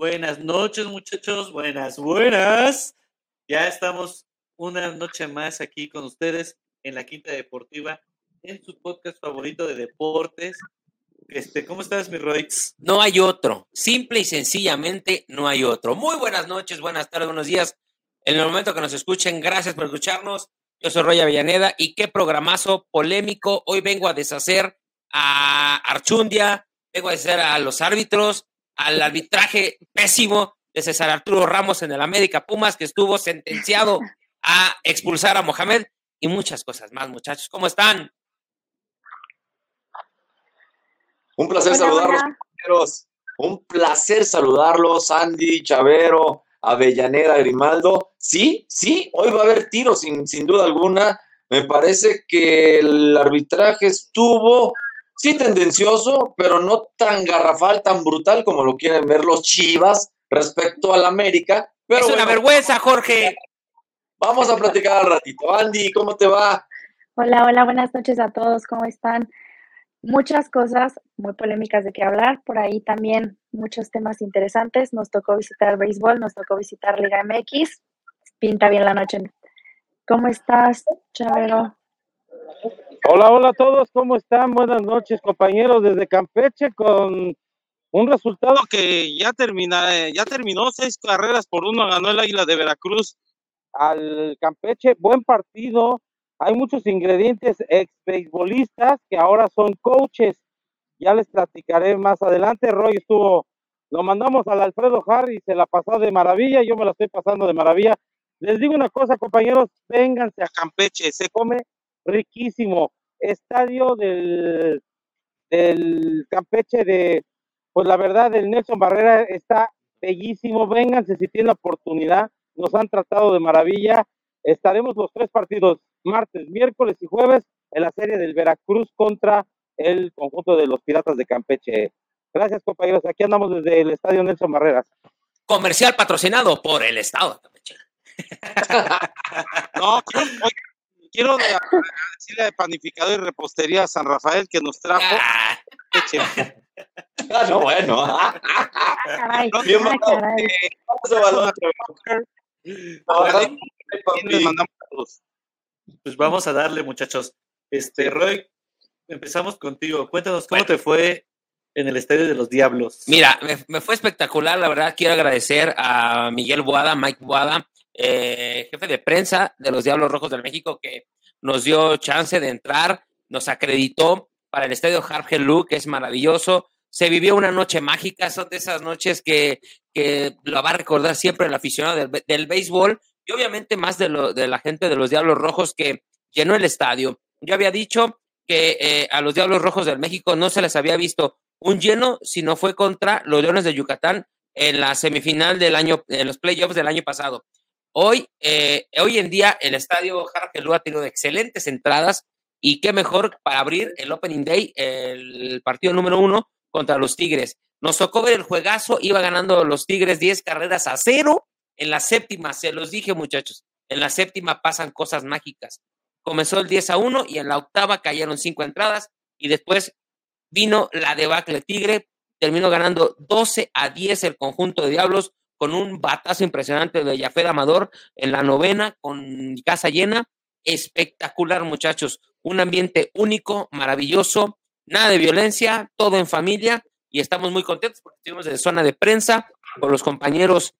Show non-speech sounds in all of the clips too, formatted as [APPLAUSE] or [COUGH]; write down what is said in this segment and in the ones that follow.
Buenas noches, muchachos. Buenas, buenas. Ya estamos una noche más aquí con ustedes en la Quinta Deportiva, en su podcast favorito de deportes. Este, ¿Cómo estás, mi? No hay otro. Simple y sencillamente no hay otro. Muy buenas noches, buenas tardes, buenos días. En el momento que nos escuchen, gracias por escucharnos. Yo soy Roy Avellaneda y qué programazo polémico. Hoy vengo a deshacer a Archundia, vengo a deshacer a los árbitros, al arbitraje pésimo de César Arturo Ramos en el América Pumas, que estuvo sentenciado a expulsar a Mohamed y muchas cosas más, muchachos. ¿Cómo están? Un placer saludarlos, compañeros. Un placer saludarlos, Andy, Chavero, Avellaneda, Grimaldo. Sí, sí, hoy va a haber tiros, sin, sin duda alguna. Me parece que el arbitraje estuvo, sí, tendencioso, pero no tan garrafal, tan brutal como lo quieren ver los Chivas respecto al América. Pero es una vergüenza, Jorge. Vamos a platicar al ratito. Andy, ¿cómo te va? Hola, hola, buenas noches a todos, ¿cómo están? Muchas cosas muy polémicas de qué hablar, por ahí también muchos temas interesantes. Nos tocó visitar béisbol, nos tocó visitar Liga MX. Pinta bien la noche. ¿Cómo estás, Chavero? Hola, hola a todos, ¿cómo están? Buenas noches, compañeros, desde Campeche con un resultado que ya termina, eh, ya terminó seis carreras por uno, ganó el Águila de Veracruz al Campeche, buen partido, hay muchos ingredientes ex beisbolistas que ahora son coaches, ya les platicaré más adelante, Roy estuvo, lo mandamos al Alfredo Harry, se la pasó de maravilla, yo me la estoy pasando de maravilla, les digo una cosa compañeros, vénganse a Campeche, se come riquísimo, estadio del, del Campeche de, pues la verdad, el Nelson Barrera está bellísimo, vénganse si tienen la oportunidad, nos han tratado de maravilla. Estaremos los tres partidos, martes, miércoles y jueves, en la serie del Veracruz contra el conjunto de los Piratas de Campeche. Gracias, compañeros. Aquí andamos desde el Estadio Nelson Barreras. Comercial patrocinado por el Estado de Campeche. [LAUGHS] no, quiero, quiero decirle de Panificador y Repostería San Rafael que nos trajo. Ah. Ah, no, bueno. Caray, Bien ah, caray. Ese balón, Les mandamos saludos. Pues vamos a darle, muchachos. Este, Roy, empezamos contigo. Cuéntanos cómo Bueno. te fue en el Estadio de los Diablos. Mira, me, me fue espectacular, la verdad. Quiero agradecer a Miguel Boada, Mike Boada, eh, jefe de prensa de los Diablos Rojos del México, que nos dio chance de entrar, nos acreditó para el estadio Hargelú, que es maravilloso. Se vivió una noche mágica, son de esas noches que, que lo va a recordar siempre el aficionado del, del béisbol y obviamente más de, lo, de la gente de los Diablos Rojos que llenó el estadio. Yo había dicho que eh, a los Diablos Rojos del México no se les había visto un lleno, sino fue contra los Leones de Yucatán en la semifinal del año, en los playoffs del año pasado. Hoy, eh, hoy en día, el estadio Hargelú ha tenido excelentes entradas y qué mejor para abrir el Opening Day, el partido número uno contra los Tigres. Nos tocó ver el juegazo, iba ganando los Tigres 10 carreras a cero. En la séptima, se los dije, muchachos, en la séptima pasan cosas mágicas. Comenzó el 10 a 1 y en la octava cayeron cinco entradas y después vino la debacle Tigre, terminó ganando 12 a 10 el conjunto de Diablos con un batazo impresionante de Jafet Amador en la novena con casa llena. Espectacular, muchachos. Un ambiente único, maravilloso, nada de violencia, todo en familia y estamos muy contentos porque estuvimos en zona de prensa con los compañeros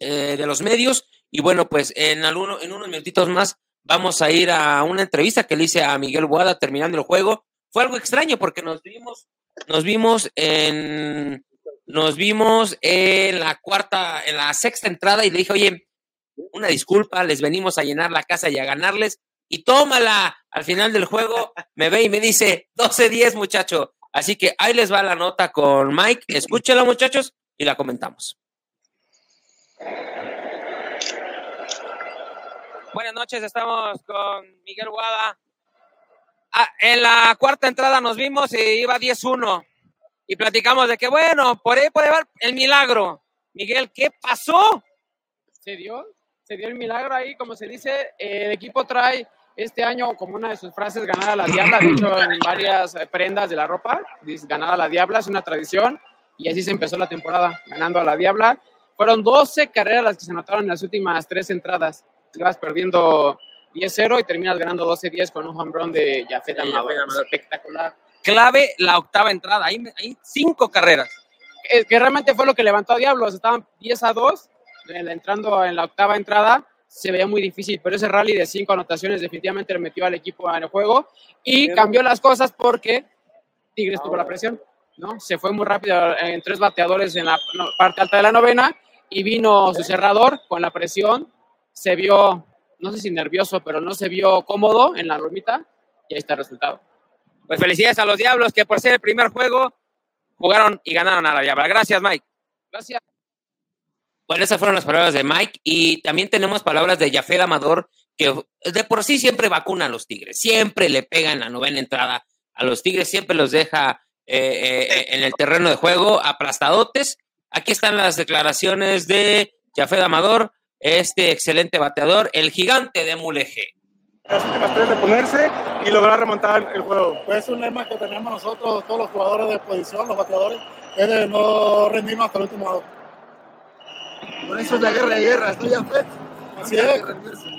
eh, de los medios y bueno, pues en, alguno, en unos minutitos más vamos a ir a una entrevista que le hice a Miguel Boada terminando el juego. Fue algo extraño porque nos vimos, nos vimos en, nos vimos en la cuarta, en la sexta entrada y le dije, oye, una disculpa, les venimos a llenar la casa y a ganarles. Y tómala, al final del juego me ve y me dice 12-10, muchacho. Así que ahí les va la nota con Mike. Escúchenla, muchachos, y la comentamos. Buenas noches, estamos con Miguel Guada. Ah, en la cuarta entrada nos vimos y iba 10-1. Y platicamos de que, bueno, por ahí puede haber el milagro. Miguel, ¿qué pasó? se dio, se dio el milagro ahí, como se dice, el equipo trae este año como una de sus frases ganar a la diabla, de hecho en varias eh, prendas de la ropa, dice ganar a la diabla, es una tradición, y así se empezó la temporada, ganando a la Diabla. Fueron 12 carreras las que se anotaron en las últimas tres entradas. Ibas perdiendo 10-0 y terminas ganando 12-10 con un home run de Jafet Amador. Espectacular. Clave la octava entrada, hay, hay cinco carreras. Que, que realmente fue lo que levantó a Diablos. Estaban 10 a 2, eh, entrando en la octava entrada. Se veía muy difícil, pero ese rally de cinco anotaciones definiamente le metió al equipo en el juego y cambió las cosas porque Tigres tuvo la presión. ¿no? Se fue muy rápido en tres bateadores en la parte alta de la novena y vino su cerrador con la presión. Se vio, no sé si nervioso, pero no se vio cómodo en la lomita y ahí está el resultado. Pues felicidades a los Diablos que por ser el primer juego jugaron y ganaron a la Diabla. Gracias, Mike. Gracias. Bueno, esas fueron las palabras de Mike y también tenemos palabras de Jafet Amador, que de por sí siempre vacuna a los Tigres, siempre le pega en la novena entrada a los Tigres, siempre los deja eh, eh, en el terreno de juego aplastadotes. Aquí están las declaraciones de Jafet Amador, este excelente bateador, el gigante de Mulegé. Las últimas tres de ponerse y lograr remontar el juego. Pues es un lema que tenemos nosotros, todos los jugadores de posición, los bateadores, es de no rendirnos hasta el último out. Por eso es la guerra de guerra, estoy ya fe. Así es,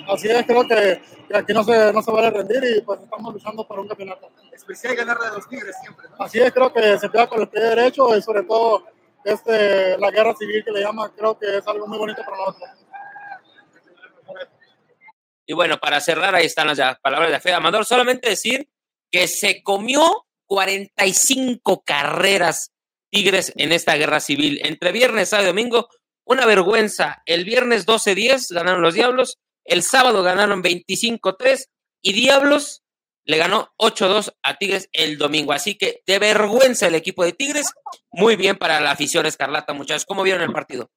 así es, creo que, que, aquí no se, no se vale rendir y pues estamos luchando por un campeonato. Especial ganarle a los Tigres siempre, ¿no? Así es, creo que se queda con el pie derecho y sobre todo este, la guerra civil que le llama, creo que es algo muy bonito para nosotros. Y bueno, para cerrar, ahí están las palabras de Fede Amador. Solamente decir que se comió 45 carreras Tigres en esta guerra civil. Entre viernes, sábado y domingo, una vergüenza. El viernes 12-10 ganaron los Diablos, el sábado ganaron 25-3 y Diablos le ganó 8-2 a Tigres el domingo. Así que de vergüenza el equipo de Tigres. Muy bien para la afición escarlata, muchachos. ¿Cómo vieron el partido?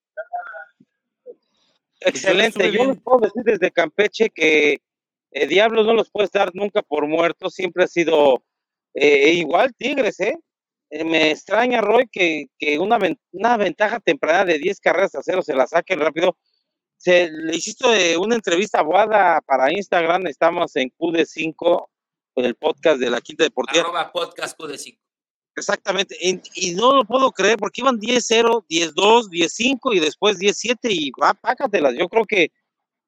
Excelente. Yo les puedo decir desde Campeche que eh, Diablos no los puedes dar nunca por muertos. Siempre ha sido eh, igual Tigres, ¿eh? me extraña, Roy, que, que una, una, ventaja temprana de 10 carreras a cero se la saquen rápido. Se le hiciste una entrevista a Boada para Instagram, estamos en QD5, con el podcast de la Quinta Deportiva. Arroba podcast QD5. Exactamente, y, no lo puedo creer porque iban 10-0, 10-2, 10-5 y después 10-7 y va, pácatelas. Yo creo que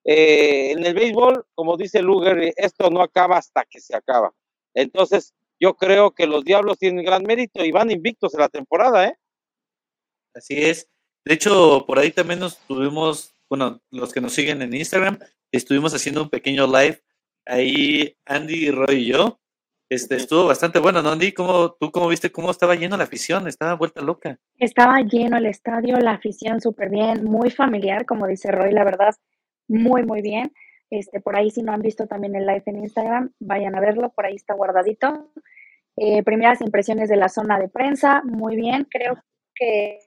eh, en el béisbol, como dice Luger, esto no acaba hasta que se acaba. Entonces, yo creo que los Diablos tienen gran mérito y van invictos en la temporada, ¿eh? Así es. De hecho, por ahí también nos tuvimos, bueno, los que nos siguen en Instagram, estuvimos haciendo un pequeño live. Ahí Andy, Roy y yo. Este, estuvo bastante bueno, ¿no, Andy? ¿Cómo, ¿Tú cómo viste cómo estaba lleno la afición? Estaba vuelta loca. Estaba lleno el estadio, la afición súper bien, muy familiar, como dice Roy, la verdad, muy, muy bien. Este, por ahí, si no han visto también el live en Instagram, vayan a verlo, por ahí está guardadito. Eh, primeras impresiones de la zona de prensa, muy bien, creo que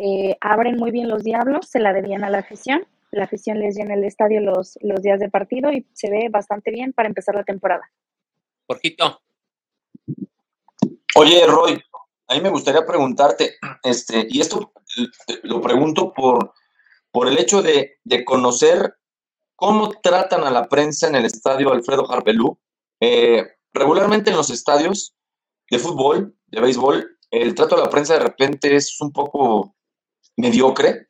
eh, abren muy bien los diablos, se la debían a la afición. La afición les llena el estadio los, los días de partido y se ve bastante bien para empezar la temporada. Porquito. Oye, Roy, a mí me gustaría preguntarte, este, y esto lo pregunto por, por el hecho de, de conocer cómo tratan a la prensa en el estadio Alfredo Harpelú. Eh, regularmente en los estadios de fútbol, de béisbol, el trato a la prensa de repente es un poco mediocre,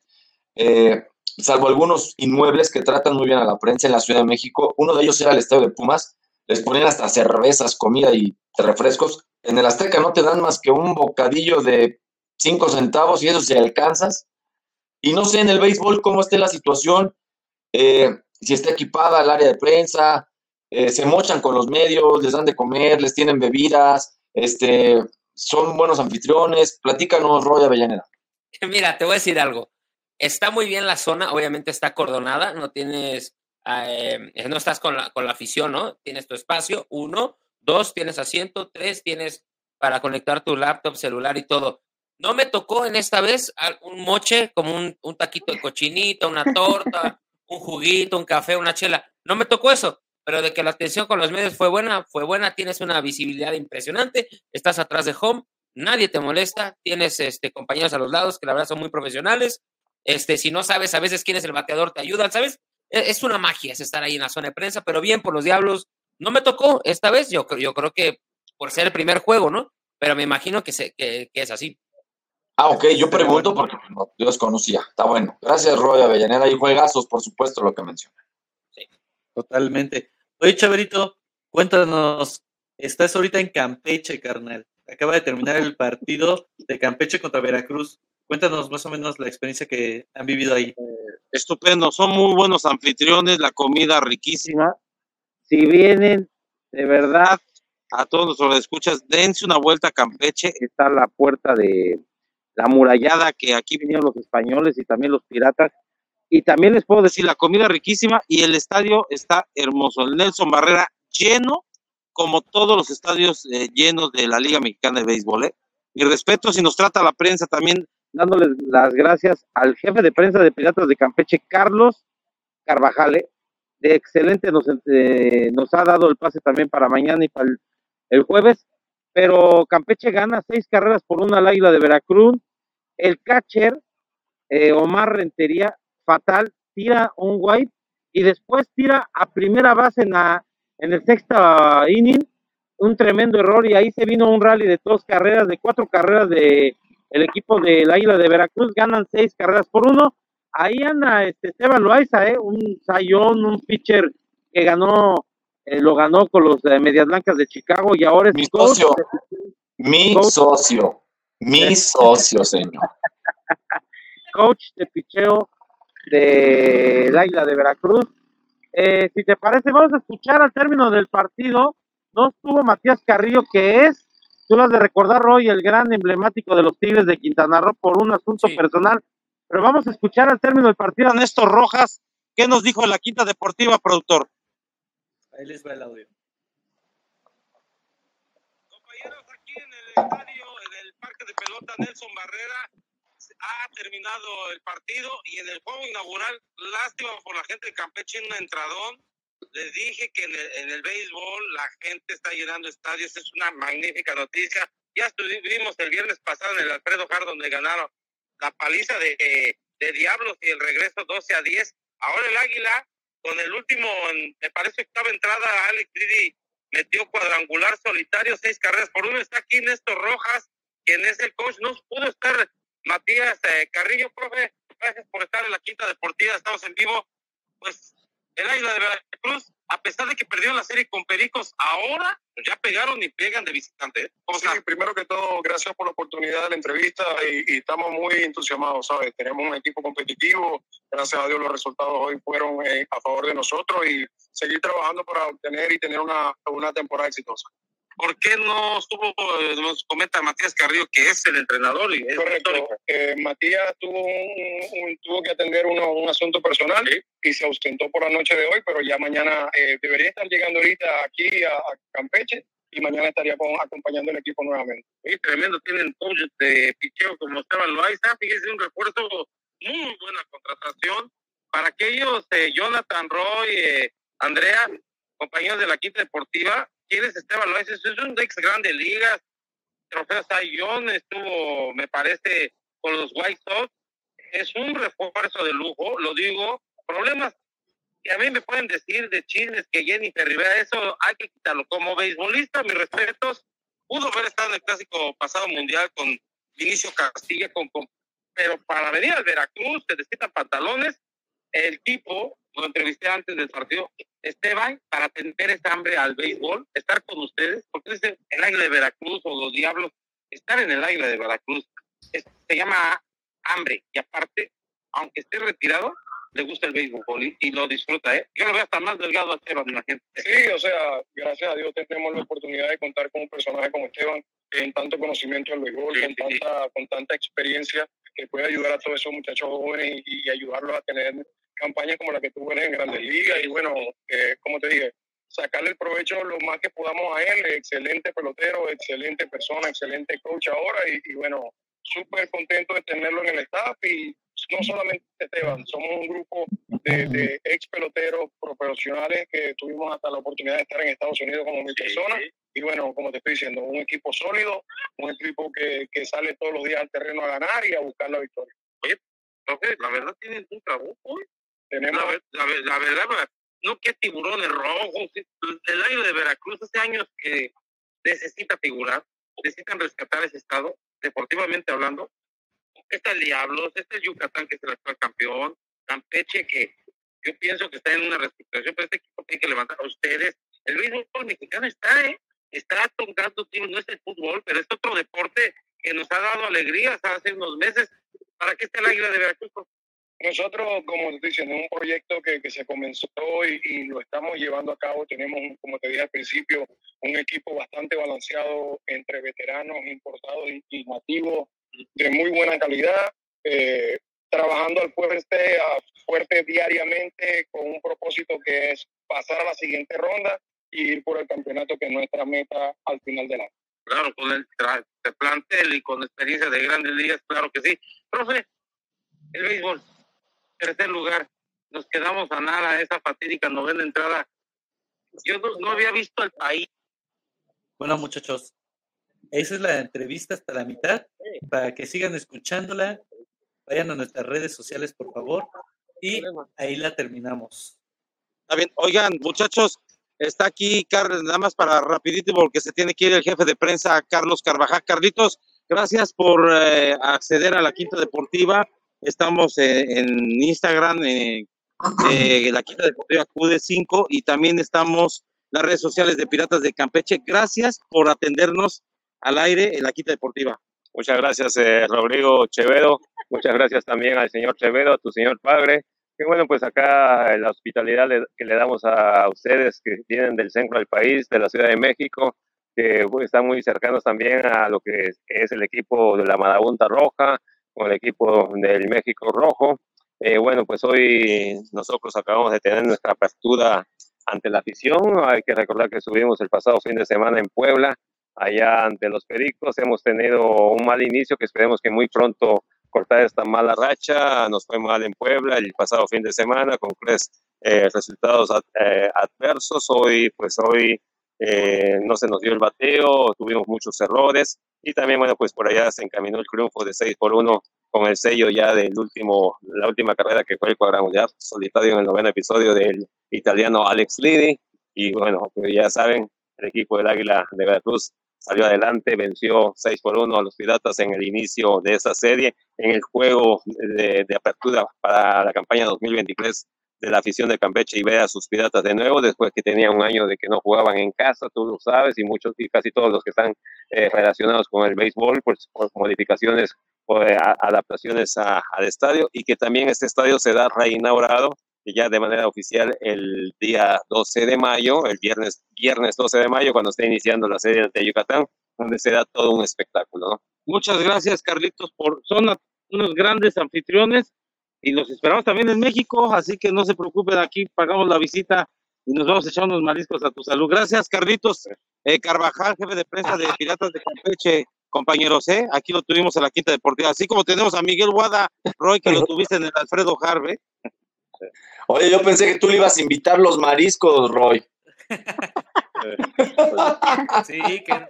eh, salvo algunos inmuebles que tratan muy bien a la prensa en la Ciudad de México. Uno de ellos era el estadio de Pumas, les ponían hasta cervezas, comida y refrescos. En el Azteca no te dan más que un bocadillo de cinco centavos y eso si alcanzas. Y no sé en el béisbol cómo esté la situación, eh, si está equipada el área de prensa, eh, se mochan con los medios, les dan de comer, les tienen bebidas, este, son buenos anfitriones. Platícanos, Roy Avellaneda. [LAUGHS] Mira, te voy a decir algo. Está muy bien la zona, obviamente está acordonada, no tienes, eh, no estás con la, con la afición, ¿no? Tienes tu espacio, uno, dos, tienes asiento, tres, tienes para conectar tu laptop, celular y todo. No me tocó en esta vez un moche como un, un taquito de cochinita, una torta, [LAUGHS] un juguito, un café, una chela. No me tocó eso pero de que la atención con los medios fue buena, fue buena, tienes una visibilidad impresionante, estás atrás de home, nadie te molesta, tienes este, compañeros a los lados que la verdad son muy profesionales, este, si no sabes a veces quién es el bateador, te ayudan, ¿sabes? E, Es una magia es estar ahí en la zona de prensa, pero bien por los diablos, no me tocó esta vez, yo, yo creo que por ser el primer juego, ¿no? Pero me imagino que, se, que, que es así. Ah, ok, yo pregunto porque no, yo desconocía. Está bueno. Gracias, Roy Avellaneda. Y juegazos, por supuesto, lo que menciona. Totalmente. Oye, Chaverito, cuéntanos, estás ahorita en Campeche, carnal. Acaba de terminar el partido de Campeche contra Veracruz. Cuéntanos más o menos la experiencia que han vivido ahí. Estupendo, son muy buenos anfitriones, la comida riquísima. Si vienen, de verdad, a todos los escuchas, dense una vuelta a Campeche, está la puerta de la murallada que aquí vinieron los españoles y también los piratas. Y también les puedo decir, la comida riquísima y el estadio está hermoso. El Nelson Barrera lleno, como todos los estadios eh, llenos de la Liga Mexicana de Béisbol. ¿eh? Mi respeto, si nos trata la prensa también, dándoles las gracias al jefe de prensa de Piratas de Campeche, Carlos Carvajal, ¿eh? de excelente, nos, eh, nos ha dado el pase también para mañana y para el, jueves, pero Campeche gana seis carreras por una al Águila de Veracruz, el catcher eh, Omar Rentería, fatal, tira un white y después tira a primera base en, la, en el sexta inning, un tremendo error y ahí se vino un rally de dos carreras, de cuatro carreras de el equipo del Águila de Veracruz, ganan seis carreras por uno. Ahí anda este Esteban Loaiza, ¿eh? un sayón, un pitcher que ganó, eh, lo ganó con los eh, Medias Blancas de Chicago y ahora es mi socio. Mi socio. Mi socio, señor. [LAUGHS] coach de picheo de la Isla de Veracruz. Eh, si te parece, vamos a escuchar al término del partido. No estuvo Matías Carrillo, que es, tú lo has de recordar hoy, el gran emblemático de los Tigres de Quintana Roo por un asunto personal. Pero vamos a escuchar al término del partido a Néstor Rojas. ¿Qué nos dijo en la Quinta Deportiva, productor? Ahí les va el audio. Compañeros, aquí en el estadio, en el Parque de Pelota Nelson Barrera, ha terminado el partido y en el juego inaugural, lástima por la gente de Campeche, un entradón. Les dije que en el, en el béisbol la gente está llenando estadios, es una magnífica noticia. Ya estuvimos el viernes pasado en el Alfredo Hard donde ganaron la paliza de, de Diablos y el regreso 12 a 10. Ahora el Águila, con el último, me parece octava entrada, Alex Didi metió cuadrangular solitario, seis carreras por uno. Está aquí Néstor Rojas, quien es el coach, no pudo estar Matías eh, Carrillo, profe, gracias por estar en la Quinta Deportiva, estamos en vivo. Pues el Águila de Veracruz, a pesar de que perdieron la serie con Pericos, ahora ya pegaron y pegan de visitante. Sí, primero que todo, gracias por la oportunidad de la entrevista y, estamos muy entusiasmados, ¿sabes? Tenemos un equipo competitivo, gracias a Dios los resultados hoy fueron eh, a favor de nosotros y seguir trabajando para obtener y tener una, una temporada exitosa. ¿Por qué no estuvo, eh, nos comenta Matías Carrillo, que es el entrenador? Y Correcto. Eh, Matías tuvo, un, tuvo que atender un asunto personal y se ausentó por la noche de hoy, pero ya mañana eh, debería estar llegando ahorita aquí a, Campeche y mañana estaría acompañando el equipo nuevamente. Sí, tremendo, tienen coach de picheo como Esteban Loaiza, fíjese un refuerzo, muy buena contratación para aquellos, Jonathan Roy, Andrea, compañeros de la Quinta Deportiva, ¿Quién es Esteban Loaiza? Es un ex grande ligas, trofeo Sayón, estuvo, me parece, con los White Sox. Es un refuerzo de lujo, lo digo. Problemas que a mí me pueden decir de chismes que Jennifer Rivera, eso hay que quitarlo. Como beisbolista, mis respetos, pudo haber estado en el clásico pasado mundial con Vinicio Castilla, con, pero para venir al Veracruz, se necesitan pantalones. El tipo, lo entrevisté antes del partido, Esteban, para tener esa hambre al béisbol, estar con ustedes, porque es el águila de Veracruz o los diablos, estar en el águila de Veracruz se llama hambre y aparte, aunque esté retirado, le gusta el béisbol y, lo disfruta, ¿eh? Yo lo veo hasta más delgado a Esteban, la gente. Sí, o sea, gracias a Dios tenemos la oportunidad de contar con un personaje como Esteban, en tanto conocimiento del béisbol, con, tanta, con tanta experiencia, que puede ayudar a todos esos muchachos jóvenes y, y ayudarlos a tener campañas como la que tuvo en Grandes Ligas y bueno, eh, como te dije, sacarle el provecho lo más que podamos a él, excelente pelotero, excelente persona, excelente coach ahora y, bueno, súper contento de tenerlo en el staff y no solamente Esteban, somos un grupo de, ex peloteros profesionales que tuvimos hasta la oportunidad de estar en Estados Unidos como mil personas. Y bueno, como te estoy diciendo, un equipo sólido, un equipo que, que, sale todos los días al terreno a ganar y a buscar la victoria. La verdad tienen un trabajo. Tenemos... La, verdad, no que tiburones rojos. El aire de Veracruz hace años que necesita figurar, necesitan rescatar ese estado, deportivamente hablando. está el Diablos, está el Yucatán, que es el actual campeón, Campeche, que yo pienso que está en una reestructuración, pero este equipo tiene que levantar a ustedes. El béisbol mexicano está, ¿eh? Está tocando, no es el fútbol, pero es otro deporte que nos ha dado alegrías hace unos meses. ¿Para qué está el Águila de Veracruz? Nosotros, como te dicen, es un proyecto que, que se comenzó y, y, lo estamos llevando a cabo. Tenemos, como te dije al principio, un equipo bastante balanceado entre veteranos, importados y, nativos de muy buena calidad, eh, trabajando al fuerte, a fuerte diariamente con un propósito que es pasar a la siguiente ronda y ir por el campeonato que es nuestra meta al final del año. Claro, con el plantel y con experiencia de grandes ligas, claro que sí. Profe, el béisbol, tercer lugar, nos quedamos a nada esa fatídica novena entrada. Yo no, no había visto el país. Bueno, muchachos, esa es la entrevista hasta la mitad. Para que sigan escuchándola, vayan a nuestras redes sociales, por favor. Y ahí la terminamos. Está bien. Oigan, muchachos, está aquí Carlos, nada más para rapidito, porque se tiene que ir el jefe de prensa, Carlos Carvajal. Carlitos, gracias por eh, acceder a la Quinta Deportiva. Estamos eh, en Instagram, eh, la Quinta Deportiva QD5, y también estamos en las redes sociales de Piratas de Campeche. Gracias por atendernos al aire en la Quinta Deportiva. Muchas gracias, eh, Rodrigo Chevedo. Muchas gracias también al señor Chevedo, a tu señor padre. Y bueno, pues acá la hospitalidad que le damos a ustedes que vienen del centro del país, de la Ciudad de México, que están muy cercanos también a lo que es, el equipo de la Marabunta Roja, o el equipo del México Rojo. Eh, bueno, pues hoy nosotros acabamos de tener nuestra apertura ante la afición. Hay que recordar que subimos el pasado fin de semana en Puebla allá ante los Pericos. Hemos tenido un mal inicio que esperemos que muy pronto cortar esta mala racha. Nos fue mal en Puebla el pasado fin de semana con tres eh, resultados eh, adversos. Hoy, pues hoy eh, no se nos dio el bateo, tuvimos muchos errores y también, bueno, pues por allá se encaminó el triunfo de 6 por 1 con el sello ya del último, la última carrera que fue el cuadrangular solitario en el noveno episodio del italiano Alex Lidi. Y bueno, pues ya saben, el equipo del Águila de Veracruz salió adelante, venció 6 por 1 a los Piratas en el inicio de esa serie, en el juego de, de, apertura para la campaña 2023 de la afición de Campeche y ve a sus Piratas de nuevo, después que tenía un año de que no jugaban en casa, tú lo sabes, y muchos y casi todos los que están eh, relacionados con el béisbol, pues por modificaciones o eh, adaptaciones a, al estadio, y que también este estadio se da reinaugurado ya de manera oficial el día 12 de mayo, el viernes, viernes 12 de mayo, cuando esté iniciando la serie de Yucatán, donde se da todo un espectáculo. Muchas gracias, Carlitos, por son unos grandes anfitriones y los esperamos también en México, así que no se preocupen, aquí pagamos la visita y nos vamos a echar unos mariscos a tu salud. Gracias, Carlitos eh, Carvajal, jefe de prensa de Piratas de Campeche, compañeros, ¿eh? Aquí lo tuvimos en la Quinta Deportiva, así como tenemos a Miguel Guada, Roy, que lo tuviste en el Alfredo Harve. Oye, yo pensé que tú le ibas a invitar los mariscos, Roy. sí, que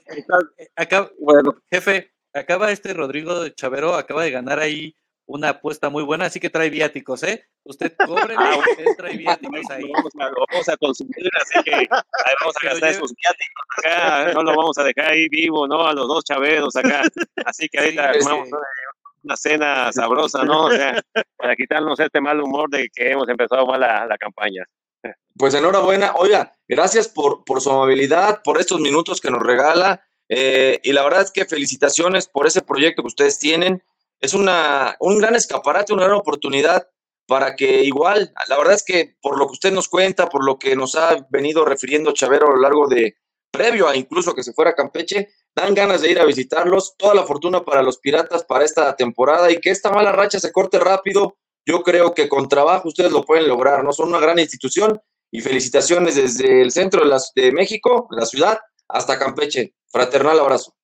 acá, bueno, jefe, acaba este Rodrigo de Chavero, acaba de ganar ahí una apuesta muy buena, así que trae viáticos, ¿eh? Usted cobre, ah, él trae viáticos ahí. Vamos a, vamos a consumir, así que vamos a gastar esos viáticos acá, no lo vamos a dejar ahí vivo, ¿no? A los dos chaveros acá. Así que ahorita sí, vamos una cena sabrosa, ¿no? O sea, para quitarnos este mal humor de que hemos empezado mal la, la campaña. Pues enhorabuena. Oiga, gracias por, por su amabilidad, por estos minutos que nos regala. Eh, y la verdad es que felicitaciones por ese proyecto que ustedes tienen. Es una, un gran escaparate, una gran oportunidad para que igual, la verdad es que por lo que usted nos cuenta, por lo que nos ha venido refiriendo Chavero a lo largo de, previo a incluso que se fuera a Campeche, dan ganas de ir a visitarlos. Toda la fortuna para los Piratas para esta temporada y que esta mala racha se corte rápido. Yo creo que con trabajo ustedes lo pueden lograr, ¿no? Son una gran institución y felicitaciones desde el centro de, de México, la ciudad, hasta Campeche. Fraternal abrazo.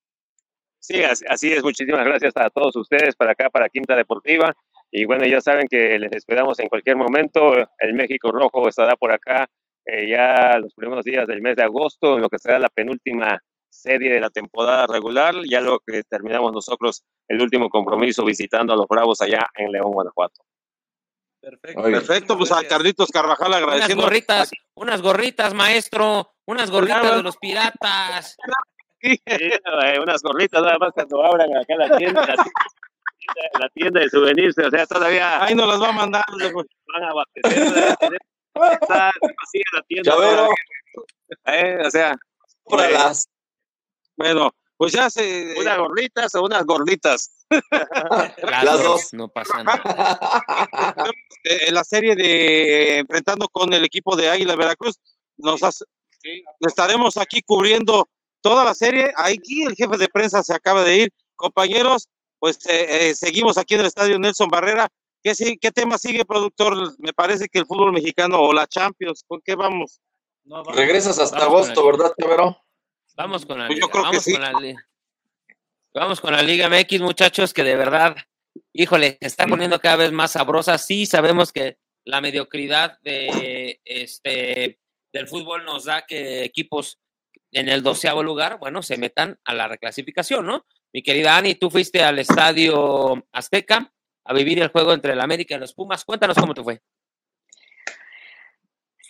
Sí, así es. Muchísimas gracias a todos ustedes para acá, para Quinta Deportiva. Y bueno, ya saben que les esperamos en cualquier momento. El México Rojo estará por acá eh, ya los primeros días del mes de agosto, en lo que será la penúltima serie de la temporada regular, ya lo que terminamos nosotros el último compromiso visitando a los Bravos allá en León, Guanajuato. Perfecto, Perfecto pues a Carlitos Carvajal agradeciendo. Unas gorritas, unas gorritas, maestro, unas gorritas de los piratas. Sí, eh, unas gorritas nada más cuando abran acá la tienda. la tienda de souvenirs, o sea, todavía Ahí nos las va a mandar. van a abastecer. Está así la tienda. Todavía. Eh, o sea, Cómpralas. Bueno, pues ya se. unas gorditas o unas gorditas. Las, Las dos, dos. no pasa nada. eh, en la serie de enfrentando con el equipo de Águila Veracruz, nos hace- estaremos aquí cubriendo toda la serie. Aquí el jefe de prensa se acaba de ir. Compañeros, pues eh, eh, seguimos aquí en el estadio Nelson Barrera. ¿Qué, si- ¿Qué tema sigue, productor? Me parece que el fútbol mexicano o la Champions, ¿con qué vamos? No, vamos. Regresas hasta Vamos agosto, ¿verdad, Chavero? Vamos con la Pues liga. yo creo que vamos sí. con la liga. Vamos con la Liga MX, muchachos, que de verdad, híjole, se está poniendo cada vez más sabrosa. Sí, sabemos que la mediocridad de este del fútbol nos da que equipos en el doceavo lugar, bueno, se metan a la reclasificación, ¿no? Mi querida Ani, tú fuiste al estadio Azteca a vivir el juego entre el América y los Pumas. Cuéntanos cómo te fue.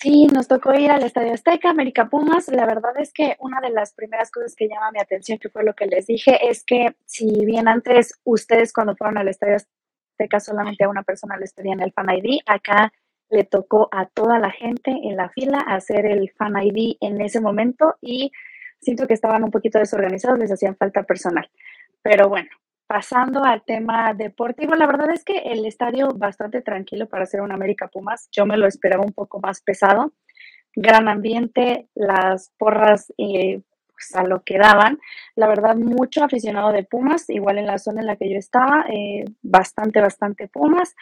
Sí, nos tocó ir al Estadio Azteca, América Pumas. La verdad es que una de las primeras cosas que llama mi atención, que fue lo que les dije, es que si bien antes ustedes cuando fueron al Estadio Azteca solamente a una persona les pedían el Fan ID, acá le tocó a toda la gente en la fila hacer el Fan ID en ese momento y siento que estaban un poquito desorganizados, les hacían falta personal. Pero bueno, pasando al tema deportivo, la verdad es que el estadio bastante tranquilo para hacer un América Pumas. Yo me lo esperaba un poco más pesado. Gran ambiente, las porras eh, pues, a lo que daban. La verdad, mucho aficionado de Pumas, igual en la zona en la que yo estaba, eh, bastante, bastante Pumas.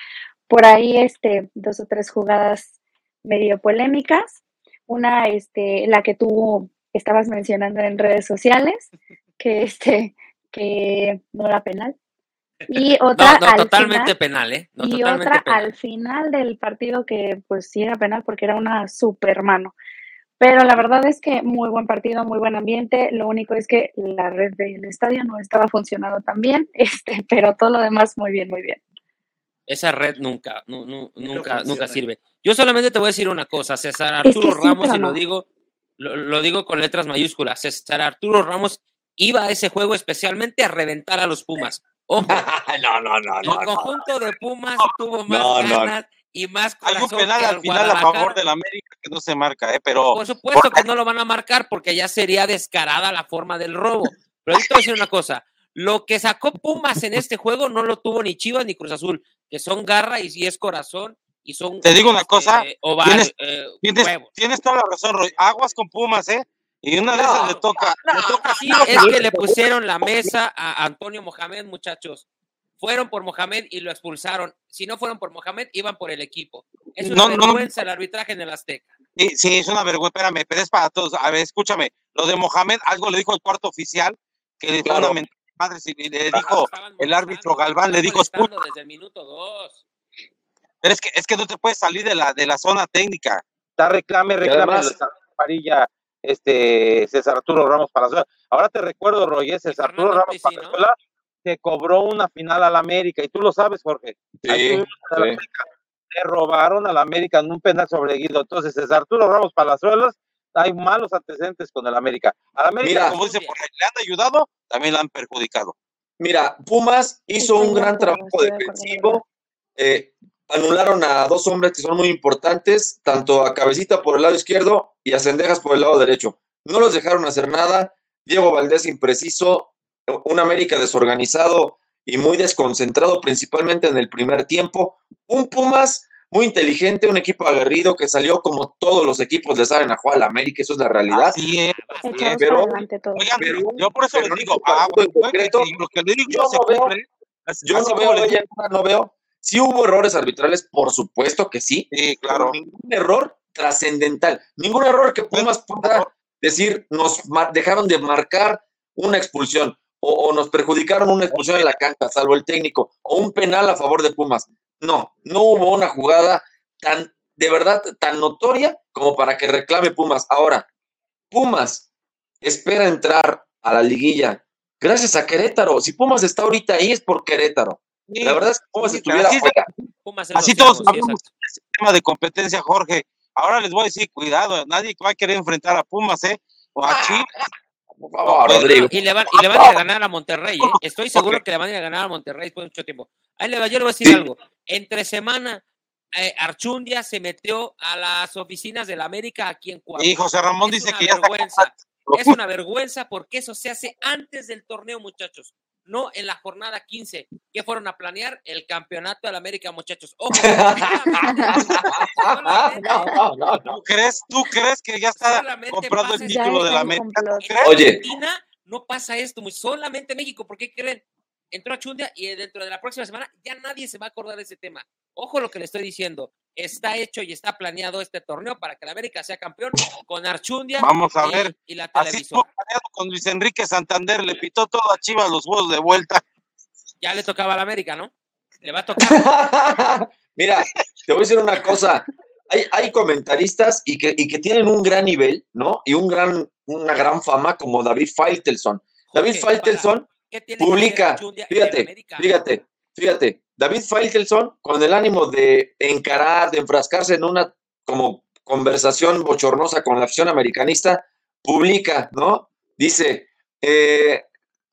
Por ahí, este, dos o tres jugadas medio polémicas. Una, este, la que tú estabas mencionando en redes sociales, [LAUGHS] que este, que no era penal. Y [LAUGHS] otra No, no, al totalmente final, penal, ¿eh? No, y totalmente otra penal. al final del partido que pues sí era penal porque era una super mano. Pero la verdad es que muy buen partido, muy buen ambiente. Lo único es que la red del estadio no estaba funcionando tan bien, [LAUGHS] este, pero todo lo demás muy bien, muy bien. Esa red nunca, nu- nu- nunca, funciona. nunca sirve. Yo solamente te voy a decir una cosa, César Es que Arturo sí, Ramos, y lo digo, lo, lo digo con letras mayúsculas, César Arturo Ramos iba a ese juego especialmente a reventar a los Pumas. Ojo, [LAUGHS] no, no, no, el no. no. conjunto de Pumas tuvo más No, no. ganas y más Hay un corazón penal que al final a favor del América que no se marca, ¿eh? pero Por supuesto por- que no lo van a marcar porque ya sería descarada la forma del robo. Pero yo te voy a decir una cosa, lo que sacó Pumas en este juego no lo tuvo ni Chivas ni Cruz Azul, que son garra y si es corazón y son Te digo una cosa, eh, oval, tienes- eh, tienes, huevos. tienes toda la razón, Roy. Aguas con Pumas, ¿eh? Y una de No, esas le toca, le toca Sí, es que le pusieron la mesa a Antonio Mohamed, muchachos. Fueron por Mohamed y lo expulsaron. Si no fueron por Mohamed, iban por el equipo. Es una No, no. vergüenza el arbitraje en el Azteca. Sí, sí, es una vergüenza, espérame, pero es para todos. A ver, escúchame, lo de Mohamed, algo le dijo el cuarto oficial, que le Claro. dijo una mentada madre, si le dijo el árbitro Galván, le dijo, desde el minuto dos. pero es que, es que no te puedes salir de la, de la zona técnica. Está reclame, reclame, Parilla, este, César Arturo Ramos Palazuela. Ahora te recuerdo, Roy, ¿eh? César Arturo Ramos. Palazuela te cobró una final al América, y tú lo sabes, Jorge. Sí, sí. América. Le robaron al América en un penal sobre Guido. Entonces, César Arturo Ramos Palazuelos, hay malos antecedentes con el América. Al América, Mira. como dice, por ahí, le han ayudado, también le han perjudicado. Mira, Pumas hizo un gran trabajo defensivo. eh, anularon a dos hombres que son muy importantes, tanto a Cabecita por el lado izquierdo y a Cendejas por el lado derecho. No los dejaron hacer nada. Diego Valdés impreciso, un América desorganizado y muy desconcentrado, principalmente en el primer tiempo. Un Pumas muy inteligente, un equipo aguerrido que salió como todos los equipos le saben a jugar al América, eso es la realidad. Así es. Pero-. Oigan, yo por eso les en digo, concreto, lo que le digo yo se no veo- cumple. Así- Yo así no veo, no veo. Sí hubo errores arbitrales, por supuesto que sí, claro. ningún error trascendental, ningún error que Pumas pueda decir nos dejaron de marcar una expulsión o, o nos perjudicaron una expulsión en la cancha, salvo el técnico, o un penal a favor de Pumas. No, no hubo una jugada tan, de verdad, tan notoria como para que reclame Pumas. Ahora, Pumas espera entrar a la liguilla gracias a Querétaro. Si Pumas está ahorita ahí es por Querétaro. Sí, La verdad es que Pumas sí, estuviera así, fuera. Pumas así todos sí, hablamos exacto. de ese tema de competencia, Jorge. Ahora les voy a decir, cuidado, nadie va a querer enfrentar a Pumas, ¿eh? O a Chivas. Pues, Rodrigo. y, le van, y le van a ganar a Monterrey, ¿eh? Estoy seguro que le van a ganar a Monterrey después de mucho tiempo. Ahí le va, yo le voy a decir Sí. algo. Entre semana, eh, Archundia se metió a las oficinas de la América aquí en Cuauhtémoc. Y José Ramón Es dice que ya está vergüenza. Es una vergüenza porque eso se hace antes del torneo, muchachos. No en la jornada 15, que fueron a planear el campeonato de la América, muchachos. Ojo, No, no, no. ¿Tú crees, ¿Tú crees que ya está Solamente comprando el título de la América? Oye. Argentina no pasa esto, muy solamente México. ¿Por qué creen? Entró a Chundia y dentro de la próxima semana ya nadie se va a acordar de ese tema. Ojo lo que le estoy diciendo. Está hecho y está planeado este torneo para que la América sea campeón con Archundia Vamos a y, ver. y la Así planeado con Luis Enrique Santander, le pitó todo a Chivas los juegos de vuelta. Ya le tocaba a la América, ¿no? Le va a tocar. [LAUGHS] Mira, te voy a decir una cosa. Hay, hay comentaristas y que, y que tienen un gran nivel, ¿no? Y un gran, una gran fama como David Faitelson. David Faitelson ¿Qué tiene que ver publica, fíjate, fíjate, fíjate, David Faitelson con el ánimo de encarar, de enfrascarse en una como conversación bochornosa con la afición americanista, publica, ¿no? Dice, eh,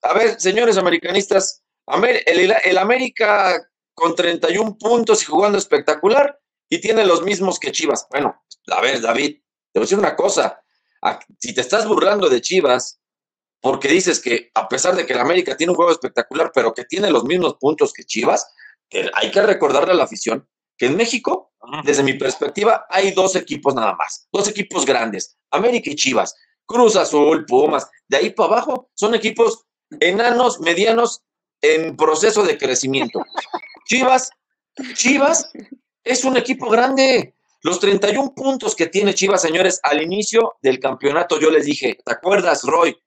a ver, señores americanistas, Amer- el, el América con 31 puntos y jugando espectacular y tiene los mismos que Chivas. Bueno, a ver, David, te voy a decir una cosa, si te estás burlando de Chivas, porque dices que a pesar de que el América tiene un juego espectacular, pero que tiene los mismos puntos que Chivas, que hay que recordarle a la afición que en México, desde mi perspectiva, hay dos equipos nada más, dos equipos grandes, América y Chivas, Cruz Azul, Pumas, de ahí para abajo son equipos enanos, medianos, en proceso de crecimiento. [LAUGHS] Chivas, Chivas es un equipo grande. Los 31 puntos que tiene Chivas, señores, al inicio del campeonato, yo les dije, ¿te acuerdas, Roy?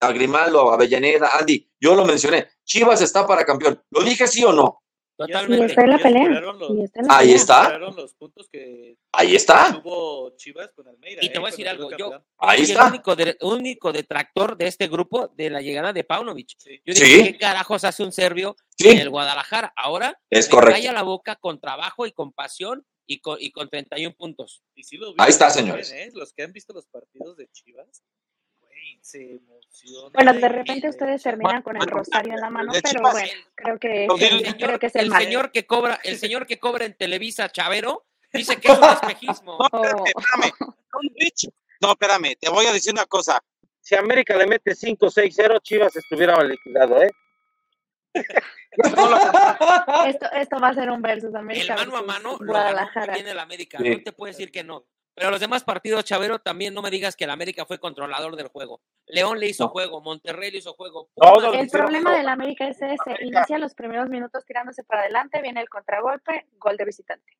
A Grimaldo, a Avellaneda, Andy, yo lo mencioné, Chivas está para campeón. ¿Lo dije sí o no? Y Totalmente. está en la Ya pelea. superaron los- Y está en la Ahí pelea. está. superaron los puntos que Ahí está. tuvo Chivas con Almeida. Y te ¿eh? voy a decir algo, yo. Ahí yo está. el único, de- único detractor de este grupo de la llegada de Paunovic. Sí. Yo dije, Sí. ¿qué carajos hace un serbio Sí. en el Guadalajara? Ahora Es me correcto. calla la boca con trabajo y con pasión y con, y con 31 puntos. Y sí lo Ahí está, señores. bien, ¿eh? Los que han visto los partidos de Chivas, se. Bueno, de repente ustedes terminan con el rosario en la mano, pero Chivas, bueno, creo que, el- El creo señor, que es el, el mal. señor que cobra, el señor que cobra en Televisa Chavero dice que es un espejismo. [LAUGHS] No, espérame, espérame. No, espérame, te voy a decir una cosa. Si América le mete 5-6-0, Chivas estuviera liquidado, ¿eh? Esto, esto va a ser un versus El América mano a mano lo Guadalajara. bien el América. Sí. No te puedo decir que no. Pero los demás partidos, Chavero, también no me digas que el América fue controlador del juego. León le hizo No. juego, Monterrey le hizo juego. Pumas El problema del América es ese, inicia los primeros minutos tirándose para adelante, viene el contragolpe, gol de visitante.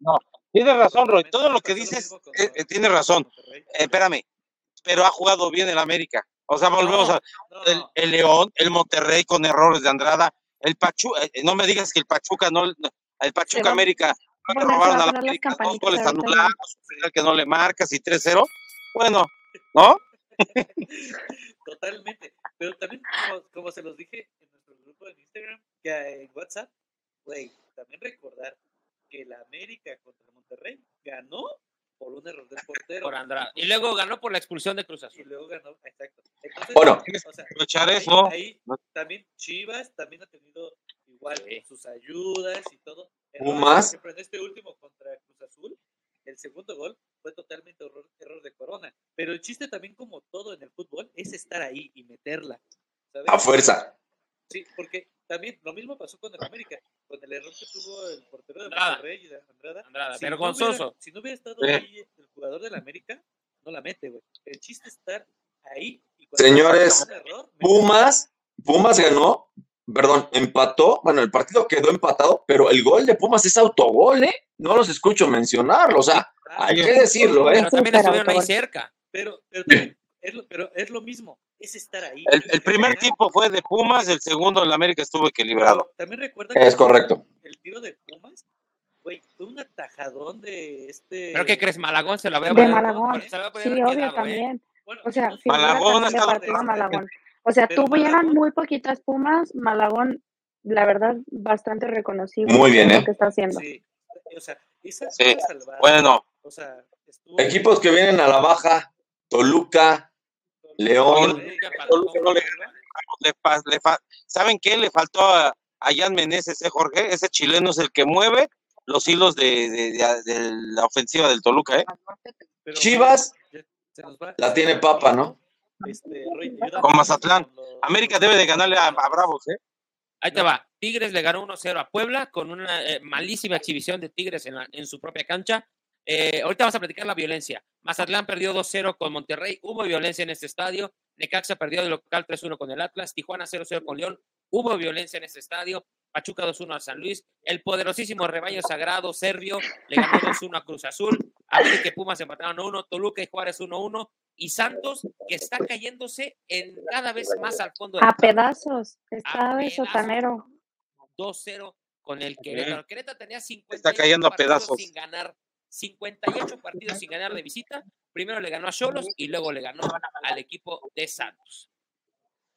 Tienes razón, Roy. Todo lo que dices, eh, eh, tienes razón. Eh, espérame, pero ha jugado bien el América. O sea, volvemos No, a No, el, el León, el Monterrey con errores de Andrada, el Pachuca, no me digas que el Pachuca no, no, el Pachuca América, no le robaron a la América, dos goles anulados, que no le marcas y 3-0. Bueno, ¿no? [LAUGHS] Totalmente. Pero también, como, como se los dije en nuestro grupo en Instagram, que en WhatsApp, güey, también recordar que la América contra Monterrey ganó por un error del portero. por Andrada. Y luego ganó por la expulsión de Cruz Y Azul. luego ganó, exacto. Entonces, Bueno. o sea, eso. ahí también Chivas también ha tenido igual Sí. sus ayudas y todo. Por ejemplo, en este último contra Cruz Azul, el segundo gol fue totalmente error, error de Corona. Pero el chiste también, como todo en el fútbol, es estar ahí y meterla. ¿sabes? A fuerza. Sí, porque también lo mismo pasó con el América, con el error que tuvo el portero de Andrada. Monterrey y de Andrada. Andrada, Si no vergonzoso. hubiera- si no hubiera estado ahí el jugador del América, no la mete, güey. El chiste es estar ahí. y Señores, error. Pumas, Pumas ganó, perdón, empató, bueno, el partido quedó empatado, pero el gol de Pumas es autogol, ¿eh? No los escucho mencionarlo, o sea, Ah, hay que decirlo, ¿eh? Pero también estuvieron ahí cerca. Pero, pero, también, es lo, pero es lo mismo, es estar ahí. El, el primer tiempo fue de Pumas, el segundo en la América estuvo equilibrado. Pero También recuerda Es correcto. el tiro de Pumas, güey, fue un atajadón de este. ¿Pero qué crees? Malagón se la había De poner- Malagón, sí, obvio quedado, ¿eh? también. Bueno, O sea, Malagón de estaba- partido Malagón. O sea, Pero Malagón- muy poquitas Pumas, Malagón, la verdad, bastante reconocible Muy bien, ¿eh? lo que está haciendo. Sí, o sea, esa, Sí, salvada, Bueno, o sea, estuvo Equipos que vienen a la baja, Toluca, León. Toluca no le le fa- le fa- ¿Saben qué? Le faltó a, a Jan Meneses, ¿eh, Jorge? Ese chileno es el que mueve los hilos de, de- de- de la ofensiva del Toluca, ¿eh? Pero, Chivas la tiene Papa, ¿no? Este, Roy, Con Mazatlán. lo- América debe de ganarle a, a Bravos, ¿eh? Ahí te va. Tigres le ganó 1-0 a Puebla con una eh, malísima exhibición de Tigres en, la- en su propia cancha. Eh, ahorita vamos a platicar la violencia. Mazatlán perdió 2-0 con Monterrey. Hubo violencia en este estadio. Necaxa perdió de local 3-1 con el Atlas. Tijuana 0-0 con León. Hubo violencia en este estadio. Pachuca 2-1 a San Luis. El poderosísimo rebaño sagrado serbio le ganó 2-1 a Cruz Azul. América y Pumas empataron 1 Toluca y Juárez 1-1. Y Santos, que está cayéndose en cada vez más al fondo de la A pedazos. Está de sotanero. 2-0 con el Querétaro. Querétaro tenía 58 Está cayendo a pedazos. sin ganar. 58 partidos sin ganar de visita. Primero le ganó a Cholos y luego le ganó al equipo de Santos.